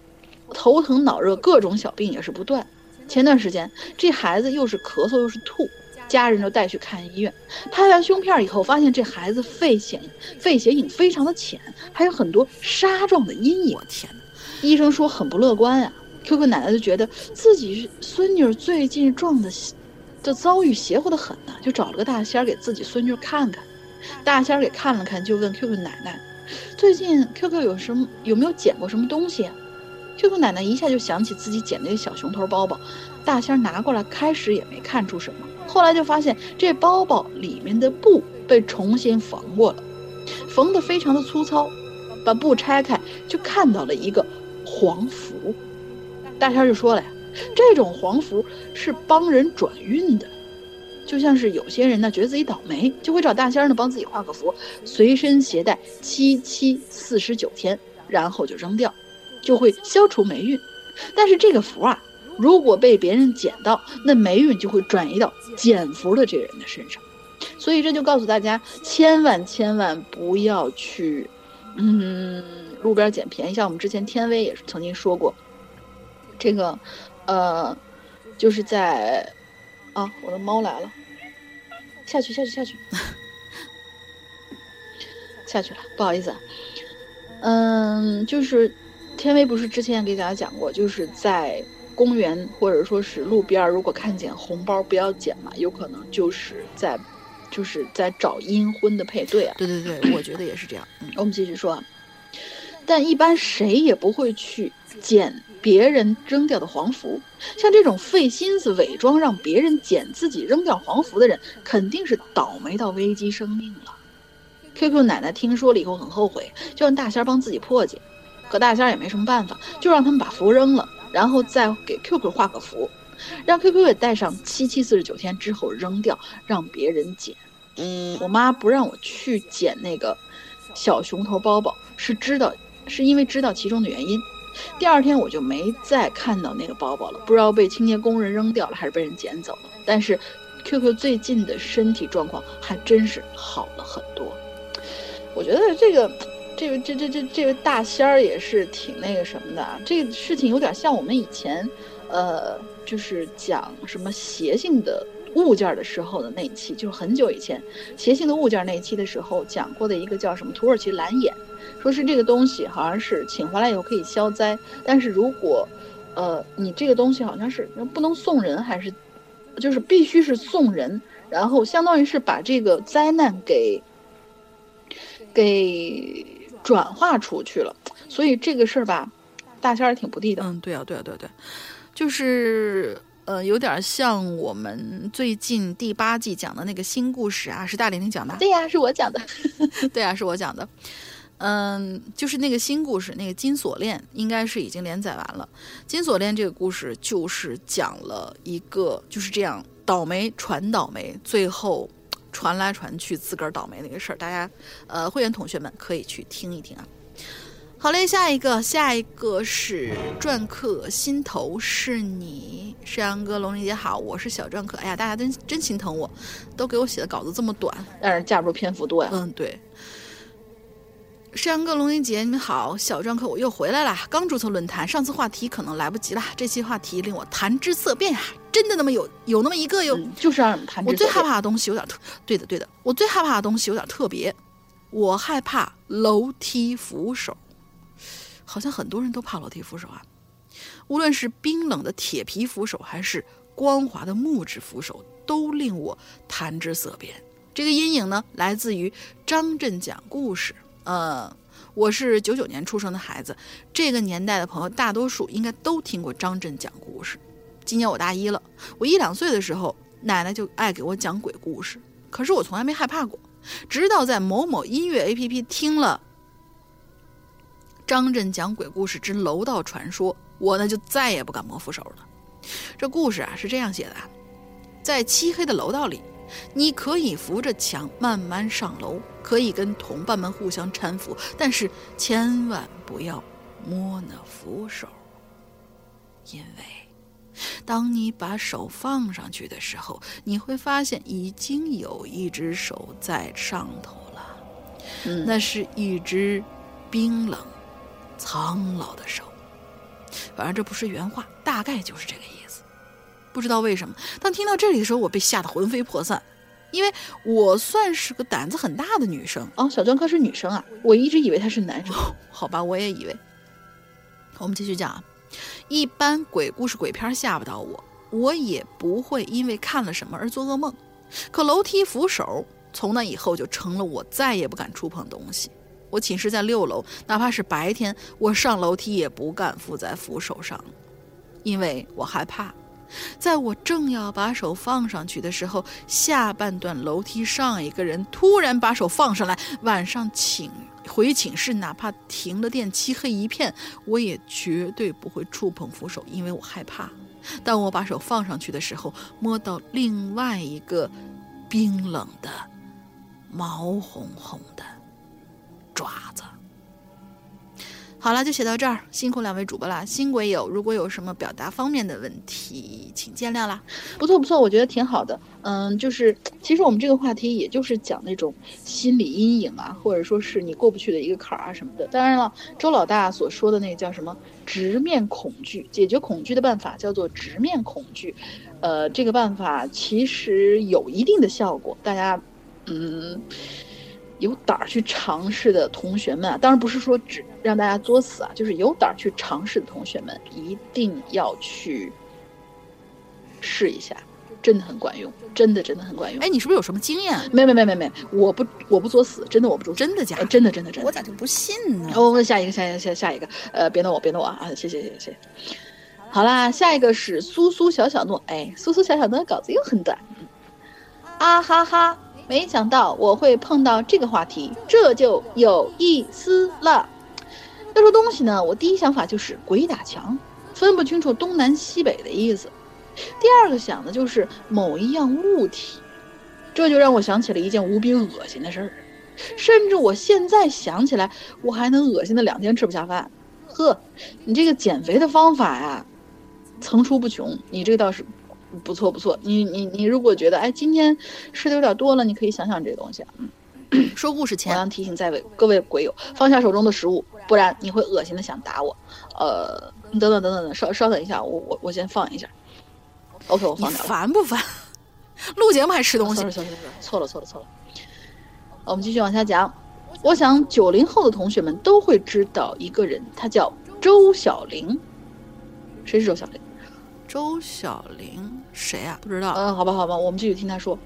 头疼脑热，各种小病也是不断。前段时间这孩子又是咳嗽又是吐。家人就带去看医院，拍完胸片以后，发现这孩子肺显肺血影非常的浅，还有很多沙状的阴影我。天哪！医生说很不乐观呀、QQ 奶奶就觉得自己孙女最近撞的的遭遇邪乎的很呢、就找了个大仙儿给自己孙女看看。大仙儿给看了看，就问 QQ 奶奶，最近 QQ 有什么有没有捡过什么东西这个奶奶一下就想起自己捡那个小熊头包包，大仙拿过来，开始也没看出什么。后来就发现这包包里面的布被重新缝过了，缝得非常的粗糙。把布拆开，就看到了一个黄符。大仙就说了呀，这种黄符是帮人转运的，就像是有些人呢觉得自己倒霉，就会找大仙呢帮自己画个符，随身携带七七四十九天，然后就扔掉，就会消除霉运。但是这个符啊。如果被别人捡到，那霉运就会转移到捡符的这个人的身上，所以这就告诉大家，千万千万不要去，嗯，路边捡便宜。像我们之前天威也是曾经说过，这个，呃，就是在，啊，我的猫来了，下去下去下去，下去了，不好意思，嗯，就是天威不是之前给大家讲过，就是在。公园或者说是路边，如果看见红包，不要捡嘛，有可能就是在，就是在找阴婚的配对啊。对对对，我觉得也是这样。嗯，我们继续说，但一般谁也不会去捡别人扔掉的黄符，像这种费心思伪装让别人捡自己扔掉黄符的人，肯定是倒霉到危及生命了。QQ 奶奶听说了以后很后悔，就让大仙帮自己破解，可大仙也没什么办法，就让他们把符扔了。然后再给 QQ 画个符，让 QQ 也带上七七四十九天之后扔掉，让别人捡。嗯，我妈不让我去捡那个小熊头包包，是知道是因为知道其中的原因。第二天我就没再看到那个包包了，不知道被清洁工人扔掉了，还是被人捡走了。但是 QQ 最近的身体状况还真是好了很多。我觉得这个。这个这这这这位大仙儿也是挺那个什么的，这个事情有点像我们以前，呃，就是讲什么邪性的物件的时候的那一期，就是很久以前邪性的物件那一期的时候讲过的一个叫什么土耳其蓝眼，说是这个东西好像是请回来以后可以消灾，但是如果，呃，你这个东西好像是不能送人，还是就是必须是送人，然后相当于是把这个灾难给给。转化出去了，所以这个事儿吧，大仙儿挺不地道。嗯，对啊，对啊，对啊对，就是呃，有点像我们最近第八季讲的那个新故事啊，是大玲玲讲的。对呀、啊，是我讲的。对啊，是我讲的。嗯，就是那个新故事，那个金锁链应该是已经连载完了。金锁链这个故事就是讲了一个就是这样倒霉传倒霉，最后。传来传去，自个儿倒霉那个事儿，大家，呃，会员同学们可以去听一听啊。好嘞，下一个，下一个是篆刻心头是你，山羊哥、龙玲姐好，我是小篆刻。哎呀，大家真真心疼我，都给我写的稿子这么短，但是架不住篇幅多呀。嗯，对。山羊哥、龙玲姐，你们好，小篆刻我又回来啦。刚注册论坛，上次话题可能来不及了，这期话题令我谈之色变呀。真的那么有有那么一个哟、嗯，就是让人谈。我最害怕的东西有点特，对的对的，我最害怕的东西有点特别，我害怕楼梯扶手，好像很多人都怕楼梯扶手啊。无论是冰冷的铁皮扶手，还是光滑的木质扶手，都令我谈之色变。这个阴影呢，来自于张震讲故事。呃，我是九九年出生的孩子，这个年代的朋友大多数应该都听过张震讲故事。今年我大一了，我一两岁的时候，奶奶就爱给我讲鬼故事，可是我从来没害怕过。直到在某某音乐 APP 听了张震讲鬼故事之楼道传说，我呢就再也不敢摸扶手了。这故事啊是这样写的：在漆黑的楼道里，你可以扶着墙慢慢上楼，可以跟同伴们互相搀扶，但是千万不要摸那扶手，因为当你把手放上去的时候，你会发现已经有一只手在上头了。嗯，那是一只冰冷、苍老的手。反正这不是原话，大概就是这个意思。不知道为什么，当听到这里的时候，我被吓得魂飞魄散，因为我算是个胆子很大的女生。哦，小专科是女生啊，我一直以为她是男生。好吧，我也以为。我们继续讲啊，一般鬼故事、鬼片吓不到我，我也不会因为看了什么而做噩梦。可楼梯扶手从那以后就成了我再也不敢触碰的东西。我寝室在六楼，哪怕是白天，我上楼梯也不敢扶在扶手上，因为我害怕。在我正要把手放上去的时候，下半段楼梯上一个人突然把手放上来。晚上寝回寝室，哪怕停了电，漆黑一片，我也绝对不会触碰扶手，因为我害怕。当我把手放上去的时候，摸到另外一个冰冷的、毛红红的爪子。好了，就写到这儿，辛苦两位主播啦。新鬼友，如果有什么表达方面的问题，请见谅啦。不错不错，我觉得挺好的。嗯，就是其实我们这个话题也就是讲那种心理阴影啊，或者说是你过不去的一个坎儿啊什么的。当然了，周老大所说的那个叫什么直面恐惧，解决恐惧的办法叫做直面恐惧。呃，这个办法其实有一定的效果，大家嗯。有胆儿去尝试的同学们啊，当然不是说只让大家作死啊，就是有胆儿去尝试的同学们，一定要去试一下，真的很管用，真的真的很管用。哎，你是不是有什么经验？没没没没没，我不我不作死，真的我不作死，真的假的？真的真的真的。我咋就不信呢？我问下一个，下一个下下一个，呃，别弄我，别弄我啊！谢谢谢谢谢谢。好啦，下一个是苏苏小小诺，哎，苏苏小小诺稿子又很短，啊哈哈。没想到我会碰到这个话题，这就有意思了。要说东西呢，我第一想法就是鬼打墙，分不清楚东南西北的意思。第二个想的就是某一样物体，这就让我想起了一件无比恶心的事儿。甚至我现在想起来，我还能恶心的两天吃不下饭。呵，你这个减肥的方法呀，层出不穷。你这个倒是。不错不错，你你你如果觉得哎今天吃的有点多了，你可以想想这个东西啊。说故事前，我要提醒在位各位鬼友放下手中的食物，不然你会恶心的想打我。呃，等等等等等，稍稍等一下，我我我先放一下。OK，我放掉了。烦不烦？录节目还吃东西？错了错了错了。我们继续往下讲。我想九零后的同学们都会知道一个人，他叫周小玲。谁是周小玲？周小玲谁啊？不知道。嗯，好吧，好吧，我们继续听他说。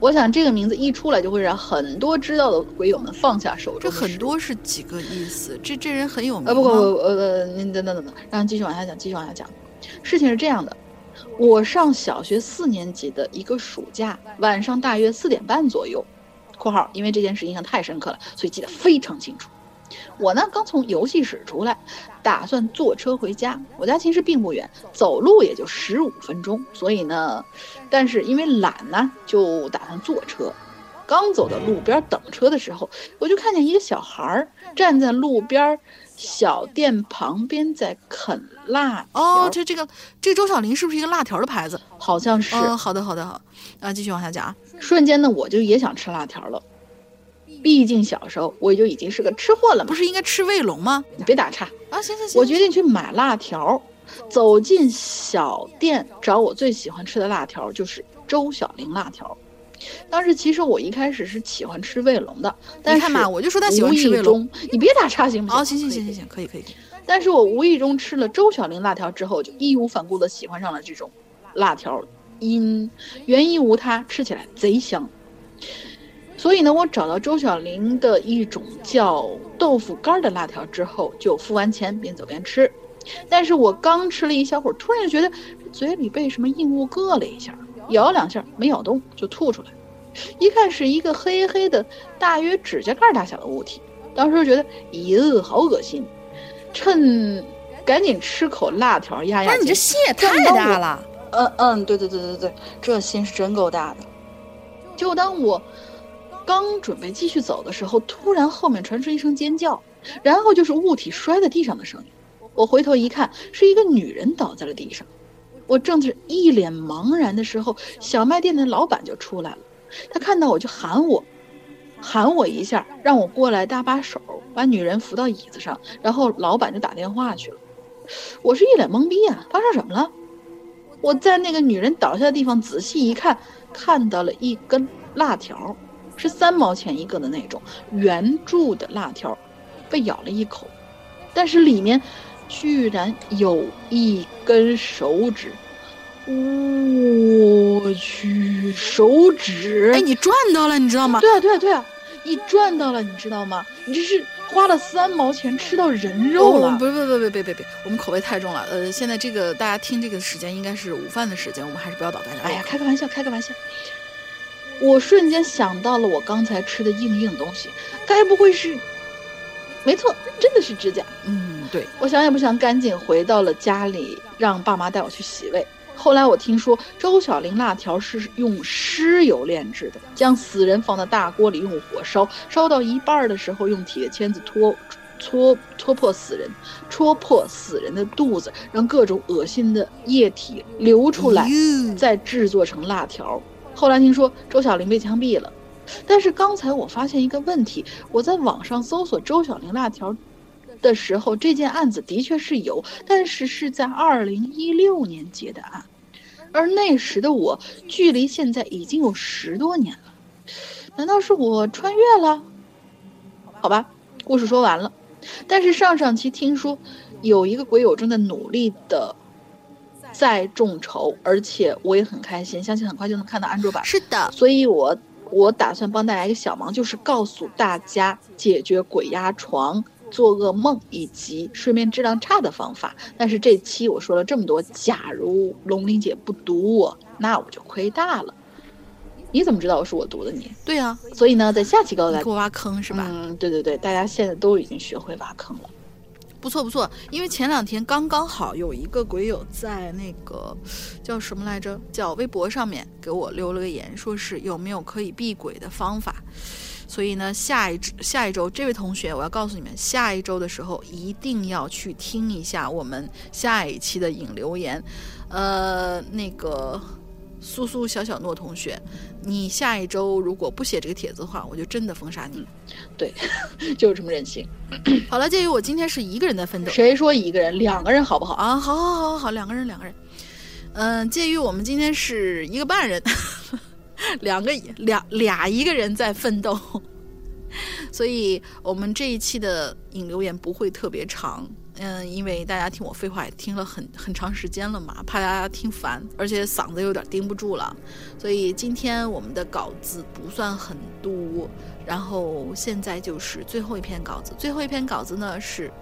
我想这个名字一出来，就会让很多知道的鬼友们放下手中。这很多是几个意思？这这人很有名呃？不不不，呃，您等等等等，让继续往下讲，继续往下讲。事情是这样的，我上小学四年级的一个暑假晚上，大约四点半左右（括号因为这件事印象太深刻了，所以记得非常清楚）。我呢，刚从游戏室出来，打算坐车回家。我家其实并不远，走路也就十五分钟。所以呢，但是因为懒呢，就打算坐车。刚走到路边等车的时候，我就看见一个小孩儿站在路边小店旁边在啃辣条。哦，这这个这个周小林是不是一个辣条的牌子？好像是。哦，好的好的好。啊，继续往下讲啊。瞬间呢，我就也想吃辣条了。毕竟小时候我就已经是个吃货了嘛，不是应该吃卫龙吗？你别打岔啊！行行行，我决定去买辣条。走进小店找我最喜欢吃的辣条，就是周小玲辣条。当时其实我一开始是喜欢吃卫龙的，但是嘛，我就说他喜欢吃卫龙。你别打岔行不行？哦，行行行行行，可以可以。但是我无意中吃了周小玲辣条之后，就义无反顾的喜欢上了这种辣条。因原因无他，吃起来贼香。所以呢，我找到周小玲的一种叫豆腐干的辣条之后，就付完钱边走边吃。但是我刚吃了一小会儿，突然就觉得嘴里被什么硬物硌了一下，咬两下没咬动就吐出来，一看是一个黑黑的、大约指甲盖大小的物体，当时就觉得咦，好恶心，趁赶紧吃口辣条压压惊。你这心也太大了。嗯嗯，对对对对对，这心是真够大的。就当我刚准备继续走的时候，突然后面传出一声尖叫，然后就是物体摔在地上的声音。我回头一看，是一个女人倒在了地上。我正是一脸茫然的时候，小卖店的老板就出来了。他看到我就喊我，喊我一下，让我过来搭把手，把女人扶到椅子上。然后老板就打电话去了。我是一脸懵逼啊，发生什么了？我在那个女人倒下的地方仔细一看，看到了一根辣条，是三毛钱一个的那种圆柱的辣条，被咬了一口，但是里面居然有一根手指。我去，手指！哎，你赚到了，你知道吗？对啊，对啊，对啊，你赚到了，你知道吗？你这是。花了三毛钱吃到人肉了！不是，不是，别，别，别，别，别，我们口味太重了。呃，现在这个大家听这个时间应该是午饭的时间，我们还是不要捣蛋了。哎呀，开个玩笑，开个玩笑。我瞬间想到了我刚才吃的硬硬东西，该不会是？没错，真的是指甲。嗯，对。我想也不想，赶紧回到了家里，让爸妈带我去洗胃。后来我听说周小玲辣条是用尸油炼制的，将死人放在大锅里用火烧，烧到一半的时候用铁签子戳戳戳破死人，戳破死人的肚子，让各种恶心的液体流出来，再制作成辣条。后来听说周小玲被枪毙了，但是刚才我发现一个问题，我在网上搜索周小玲辣条。的时候，这件案子的确是有，但是是在二零一六年结的案，而那时的我距离现在已经有十多年了，难道是我穿越了？好吧，故事说完了。但是上上期听说有一个鬼友正在努力的在众筹，而且我也很开心，相信很快就能看到安卓版。是的，所以我我打算帮大家一个小忙，就是告诉大家解决鬼压床。做噩梦以及睡眠质量差的方法，但是这期我说了这么多，假如龙玲姐不读我，那我就亏大了。你怎么知道我是我读的你？对啊，所以呢，在下期告诉大家，给我挖坑是吧？嗯，对对对，大家现在都已经学会挖坑了，不错不错。因为前两天刚刚好有一个鬼友在那个叫什么来着，叫微博上面给我留了个言，说是有没有可以避鬼的方法。所以呢，下一下一周，这位同学，我要告诉你们，下一周的时候一定要去听一下我们下一期的引留言。呃，那个苏苏小小诺同学，你下一周如果不写这个帖子的话，我就真的封杀你。对，就是这么任性。好了，鉴于我今天是一个人在奋斗，谁说一个人？两个人好不好啊？好好好好，两个人，两个人。嗯，鉴于我们今天是一个半人。两个两俩一个人在奋斗，所以我们这一期的引流言不会特别长，嗯，因为大家听我废话也听了很很长时间了嘛，怕大家听烦，而且嗓子有点盯不住了，所以今天我们的稿子不算很多，然后现在就是最后一篇稿子，最后一篇稿子呢是，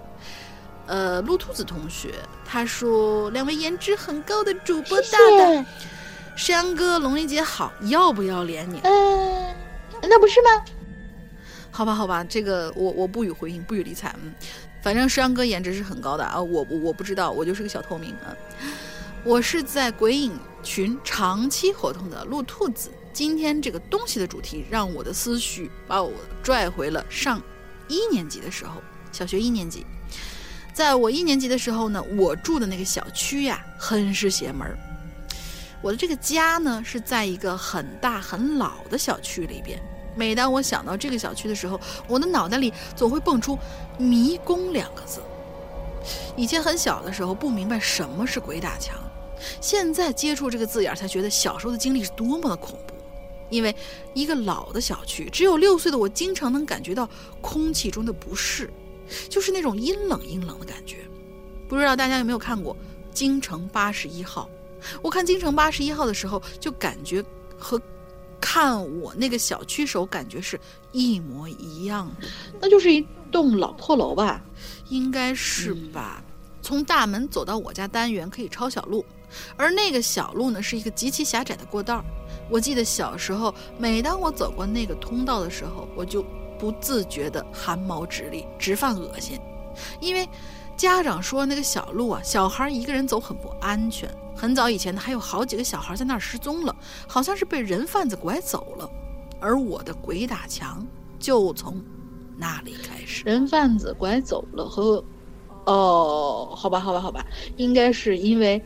呃，鹿兔子同学他说两位颜值很高的主播大大。山哥，龙鳞姐好，要不要脸你？嗯，那不是吗？好吧，好吧，这个我我不予回应，不予理睬。嗯，反正山哥颜值是很高的啊，我我不知道，我就是个小透明啊。我是在鬼影群长期活动的鹿兔子。今天这个东西的主题让我的思绪把我拽回了上一年级的时候，小学一年级。在我一年级的时候呢，我住的那个小区呀，很是邪门儿。我的这个家呢，是在一个很大很老的小区里边。每当我想到这个小区的时候，我的脑袋里总会蹦出“迷宫”两个字。以前很小的时候不明白什么是鬼打墙，现在接触这个字眼才觉得小时候的经历是多么的恐怖。因为一个老的小区，只有六岁的我经常能感觉到空气中的不适，就是那种阴冷阴冷的感觉。不知道大家有没有看过《京城八十一号》？我看京城八十一号的时候，就感觉和看我那个小区时候感觉是一模一样的，那就是一栋老破楼吧？应该是吧？从大门走到我家单元可以抄小路，而那个小路呢是一个极其狭窄的过道。我记得小时候，每当我走过那个通道的时候，我就不自觉的汗毛直立，直犯恶心，因为家长说那个小路啊，小孩一个人走很不安全。很早以前呢，还有好几个小孩在那儿失踪了，好像是被人贩子拐走了。而我的鬼打墙就从那里开始。人贩子拐走了和，哦，好吧，好吧，好吧，应该是因为，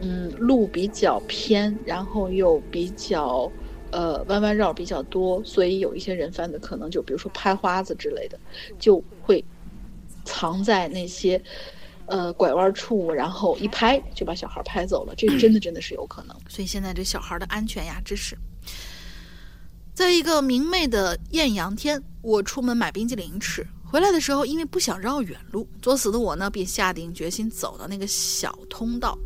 嗯，路比较偏，然后又比较，呃，弯弯绕比较多，所以有一些人贩子可能就比如说拍花子之类的，就会藏在那些。呃，拐弯处，然后一拍就把小孩拍走了，这真的真的是有可能。所以现在这小孩的安全呀，真是。在一个明媚的艳阳天，我出门买冰激凌吃，回来的时候因为不想绕远路，作死的我呢便下定决心走到那个小通道，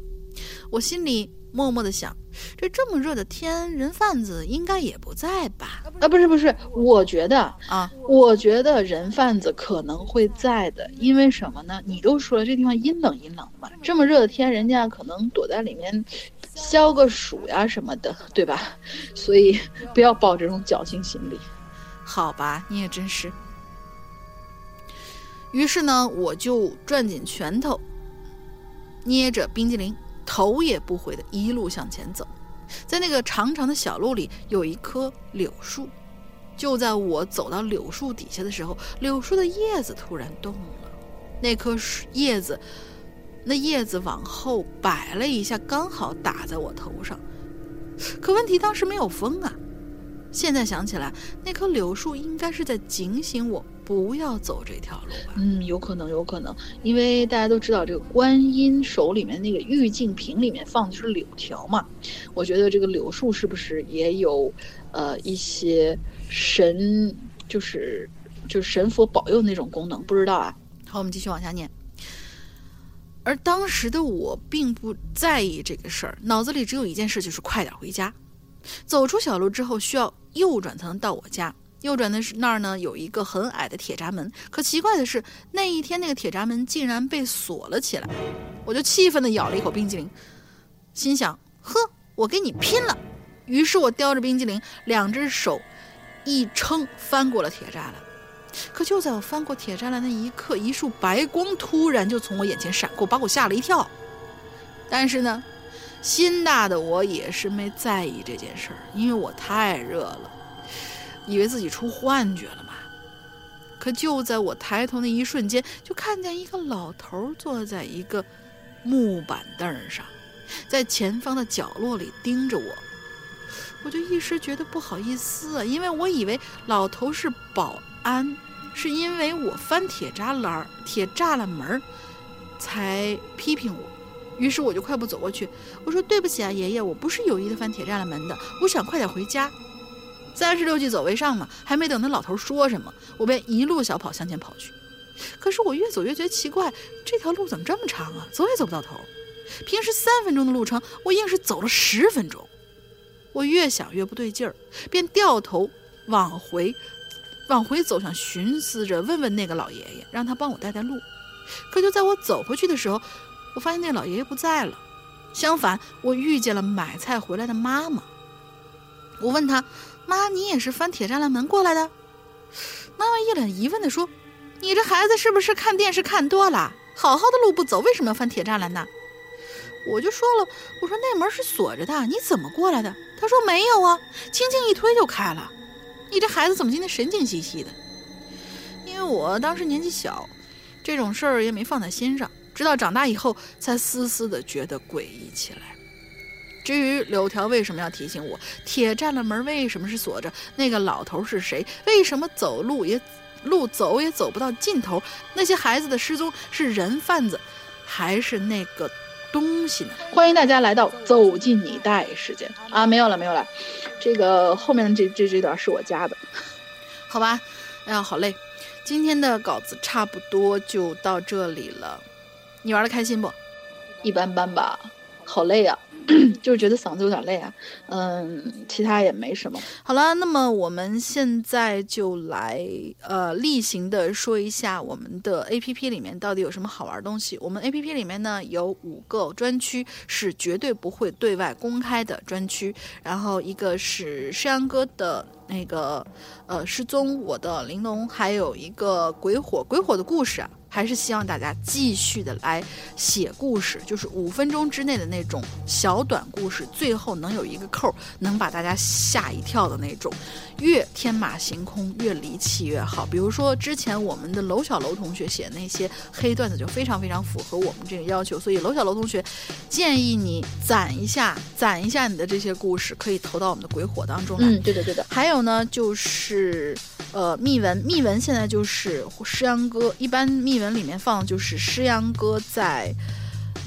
我心里。默默的想，这这么热的天，人贩子应该也不在吧？啊，不是不是，我觉得啊，我觉得人贩子可能会在的，因为什么呢？你都说了，这地方阴冷阴冷的嘛，这么热的天，人家可能躲在里面消个暑呀什么的，对吧？所以不要抱这种侥幸心理。好吧，你也真是。于是呢，我就攥紧拳头，捏着冰激凌。头也不回的一路向前走，在那个长长的小路里有一棵柳树，就在我走到柳树底下的时候，柳树的叶子突然动了，那棵树叶子，那叶子往后摆了一下，刚好打在我头上。可问题当时没有风啊！现在想起来，那棵柳树应该是在警醒我。不要走这条路吧。嗯，有可能，有可能，因为大家都知道这个观音手里面那个玉净瓶里面放的是柳条嘛。我觉得这个柳树是不是也有，呃，一些神，就是就是神佛保佑那种功能？不知道啊。好，我们继续往下念。而当时的我并不在意这个事儿，脑子里只有一件事，就是快点回家。走出小路之后，需要右转才能到我家。右转的是那儿呢，有一个很矮的铁闸门。可奇怪的是，那一天那个铁闸门竟然被锁了起来。我就气愤地咬了一口冰激凌，心想：呵，我跟你拼了！于是我叼着冰激凌，两只手一撑，翻过了铁栅栏。可就在我翻过铁栅栏那一刻，一束白光突然就从我眼前闪过，把我吓了一跳。但是呢，心大的我也是没在意这件事儿，因为我太热了。以为自己出幻觉了吗？可就在我抬头那一瞬间，就看见一个老头坐在一个木板凳上，在前方的角落里盯着我。我就一时觉得不好意思啊，因为我以为老头是保安，是因为我翻铁栅栏、铁栅栏门才批评我。于是我就快步走过去，我说：“对不起啊，爷爷，我不是有意的翻铁栅栏门的，我想快点回家。”三十六计，走为上嘛。还没等那老头说什么，我便一路小跑向前跑去。可是我越走越觉得奇怪，这条路怎么这么长啊？走也走不到头。平时三分钟的路程，我硬是走了十分钟。我越想越不对劲儿，便掉头往回，往回走，想寻思着问问那个老爷爷，让他帮我带带路。可就在我走回去的时候，我发现那老爷爷不在了。相反，我遇见了买菜回来的妈妈。我问他。妈，你也是翻铁栅栏门过来的？妈妈一脸疑问地说：“你这孩子是不是看电视看多了？好好的路不走，为什么要翻铁栅栏呢？”我就说了：“我说那门是锁着的，你怎么过来的？”他说：“没有啊，轻轻一推就开了。”你这孩子怎么今天神经兮兮的？因为我当时年纪小，这种事儿也没放在心上，直到长大以后才丝丝的觉得诡异起来。至于柳条为什么要提醒我，铁栅栏门为什么是锁着，那个老头是谁，为什么走路也路走也走不到尽头，那些孩子的失踪是人贩子，还是那个东西呢？欢迎大家来到走进你大爷时间啊！没有了，没有了，这个后面的这这这段是我加的，好吧？哎呀，好累，今天的稿子差不多就到这里了，你玩的开心不？一般般吧，好累啊。就是觉得嗓子有点累啊，嗯，其他也没什么。好了，那么我们现在就来呃例行的说一下我们的 A P P 里面到底有什么好玩东西。我们 A P P 里面呢有五个专区是绝对不会对外公开的专区，然后一个是诗阳哥的那个呃失踪，我的玲珑，还有一个鬼火，鬼火的故事啊。还是希望大家继续的来写故事，就是五分钟之内的那种小短故事，最后能有一个扣，能把大家吓一跳的那种，越天马行空，越离奇越好。比如说之前我们的楼小楼同学写那些黑段子，就非常非常符合我们这个要求，所以楼小楼同学建议你攒一下，攒一下你的这些故事，可以投到我们的鬼火当中来。嗯，对的对的。还有呢，就是呃密文，密文现在就是诗阳哥，一般密文。里面放就是诗阳哥在，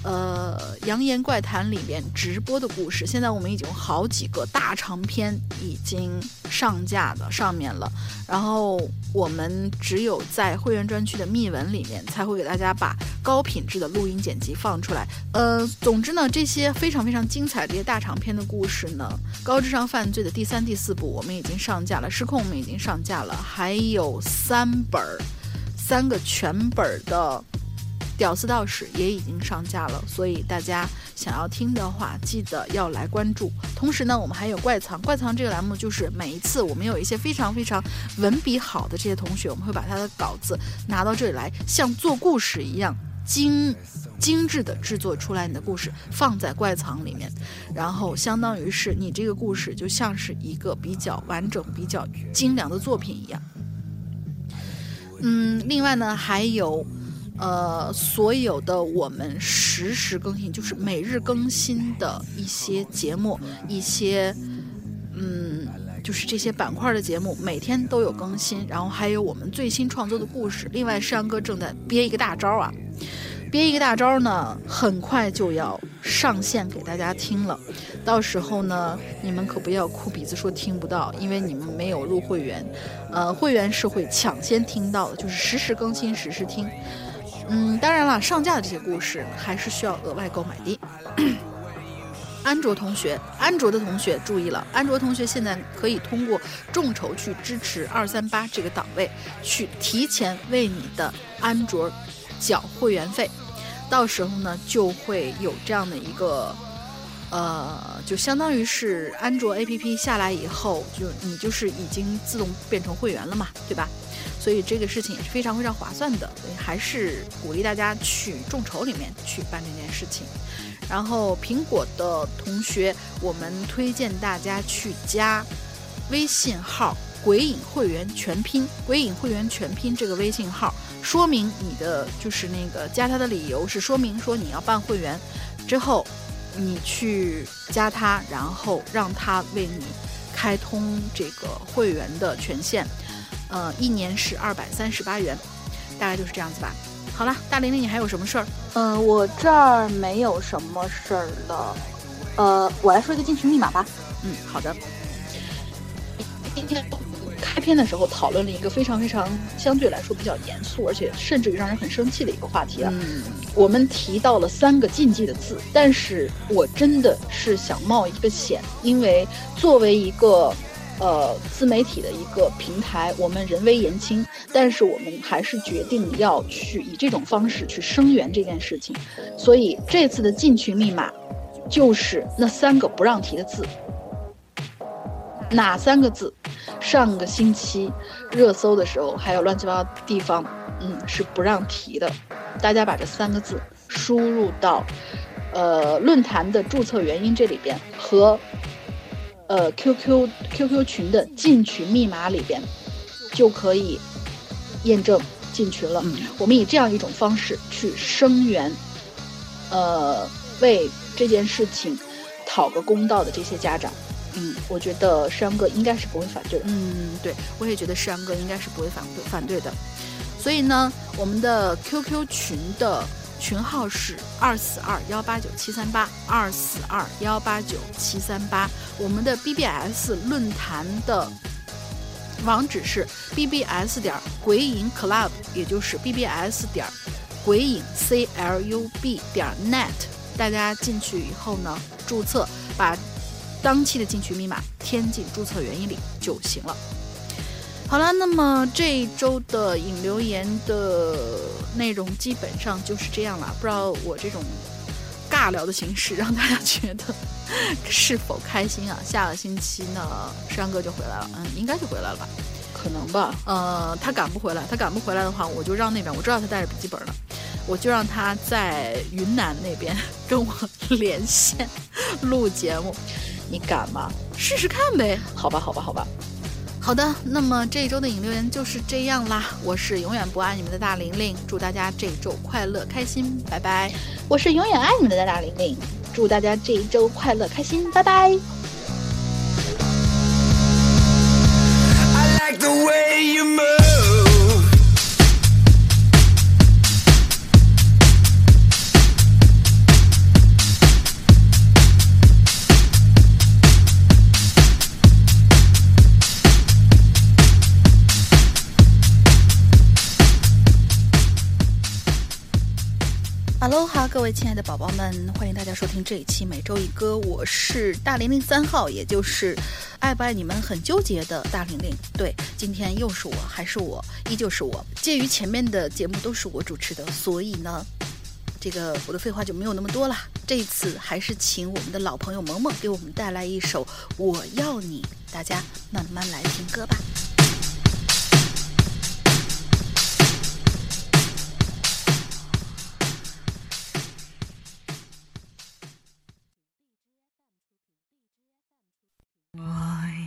呃《扬言怪谈》里面直播的故事。现在我们已经有好几个大长篇已经上架的上面了，然后我们只有在会员专区的密文里面才会给大家把高品质的录音剪辑放出来。呃，总之呢，这些非常非常精彩这些大长篇的故事呢，《高智商犯罪》的第三、第四部我们已经上架了，《失控》我们已经上架了，还有三本儿。三个全本的《屌丝道士》也已经上架了，所以大家想要听的话，记得要来关注。同时呢，我们还有怪藏，怪藏这个栏目就是每一次我们有一些非常非常文笔好的这些同学，我们会把他的稿子拿到这里来，像做故事一样精精致的制作出来你的故事，放在怪藏里面，然后相当于是你这个故事就像是一个比较完整、比较精良的作品一样。嗯，另外呢，还有，呃，所有的我们实时更新，就是每日更新的一些节目，一些，嗯，就是这些板块的节目，每天都有更新。然后还有我们最新创作的故事。另外，山哥正在憋一个大招啊。憋一个大招呢，很快就要上线给大家听了。到时候呢，你们可不要哭鼻子说听不到，因为你们没有入会员。呃，会员是会抢先听到的，就是实时更新、实时听。嗯，当然了，上架的这些故事还是需要额外购买的。安卓同学，安卓的同学注意了，安卓同学现在可以通过众筹去支持二三八这个档位，去提前为你的安卓。缴会员费，到时候呢就会有这样的一个，呃，就相当于是安卓 APP 下来以后，就你就是已经自动变成会员了嘛，对吧？所以这个事情也是非常非常划算的，所以还是鼓励大家去众筹里面去办这件事情。然后苹果的同学，我们推荐大家去加微信号“鬼影会员全拼”，“鬼影会员全拼”这个微信号。说明你的就是那个加他的理由是说明说你要办会员，之后你去加他，然后让他为你开通这个会员的权限，呃，一年是二百三十八元，大概就是这样子吧。好了，大玲玲，你还有什么事儿？嗯，我这儿没有什么事儿了。呃，我来说一个进群密码吧。嗯，好的。今天。开篇的时候讨论了一个非常非常相对来说比较严肃，而且甚至于让人很生气的一个话题啊。我们提到了三个禁忌的字，但是我真的是想冒一个险，因为作为一个呃自媒体的一个平台，我们人微言轻，但是我们还是决定要去以这种方式去声援这件事情。所以这次的进群密码就是那三个不让提的字，哪三个字？上个星期热搜的时候，还有乱七八糟地方，嗯，是不让提的。大家把这三个字输入到，呃，论坛的注册原因这里边和，呃，QQ QQ 群的进群密码里边，就可以验证进群了。我们以这样一种方式去声援，呃，为这件事情讨个公道的这些家长。嗯，我觉得山哥应该是不会反对。嗯，对，我也觉得山哥应该是不会反对反对的。所以呢，我们的 QQ 群的群号是二四二幺八九七三八二四二幺八九七三八。我们的 BBS 论坛的网址是 BBS 点鬼影 Club，也就是 BBS 点鬼影 C L U B 点 net。大家进去以后呢，注册把当期的进去密码填进注册原因里就行了。好了，那么这一周的引流言的内容基本上就是这样了。不知道我这种尬聊的形式让大家觉得是否开心啊？下个星期呢，山哥就回来了，嗯，应该就回来了吧？可能吧。呃，他赶不回来，他赶不回来的话，我就让那边，我知道他带着笔记本呢，我就让他在云南那边跟我连线录节目，你敢吗？试试看呗。好吧，好吧，好吧。好的，那么这一周的引流员就是这样啦。我是永远不爱你们的大玲玲，祝大家这一周快乐开心，拜拜。我是永远爱你们的大玲玲，祝大家这一周快乐开心，拜拜。I like the way 喽哈，各位亲爱的宝宝们，欢迎大家收听这一期每周一歌，我是大玲玲三号，也就是爱不爱你们很纠结的大玲玲。对，今天又是我，还是我，依旧是我。鉴于前面的节目都是我主持的，所以呢，这个我的废话就没有那么多了。这一次还是请我们的老朋友萌萌给我们带来一首《我要你》，大家慢慢来听歌吧。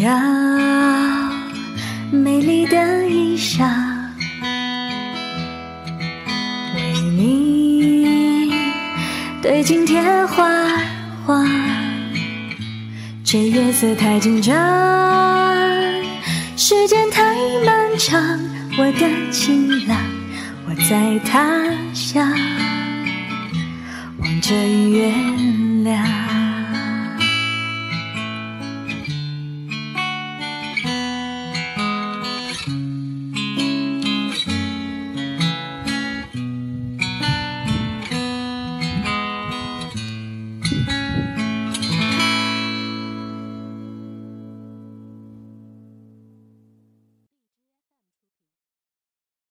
要美丽的衣裳，为你对镜贴花黄。这夜色太紧张，时间太漫长。我的情郎，我在他乡望着月亮。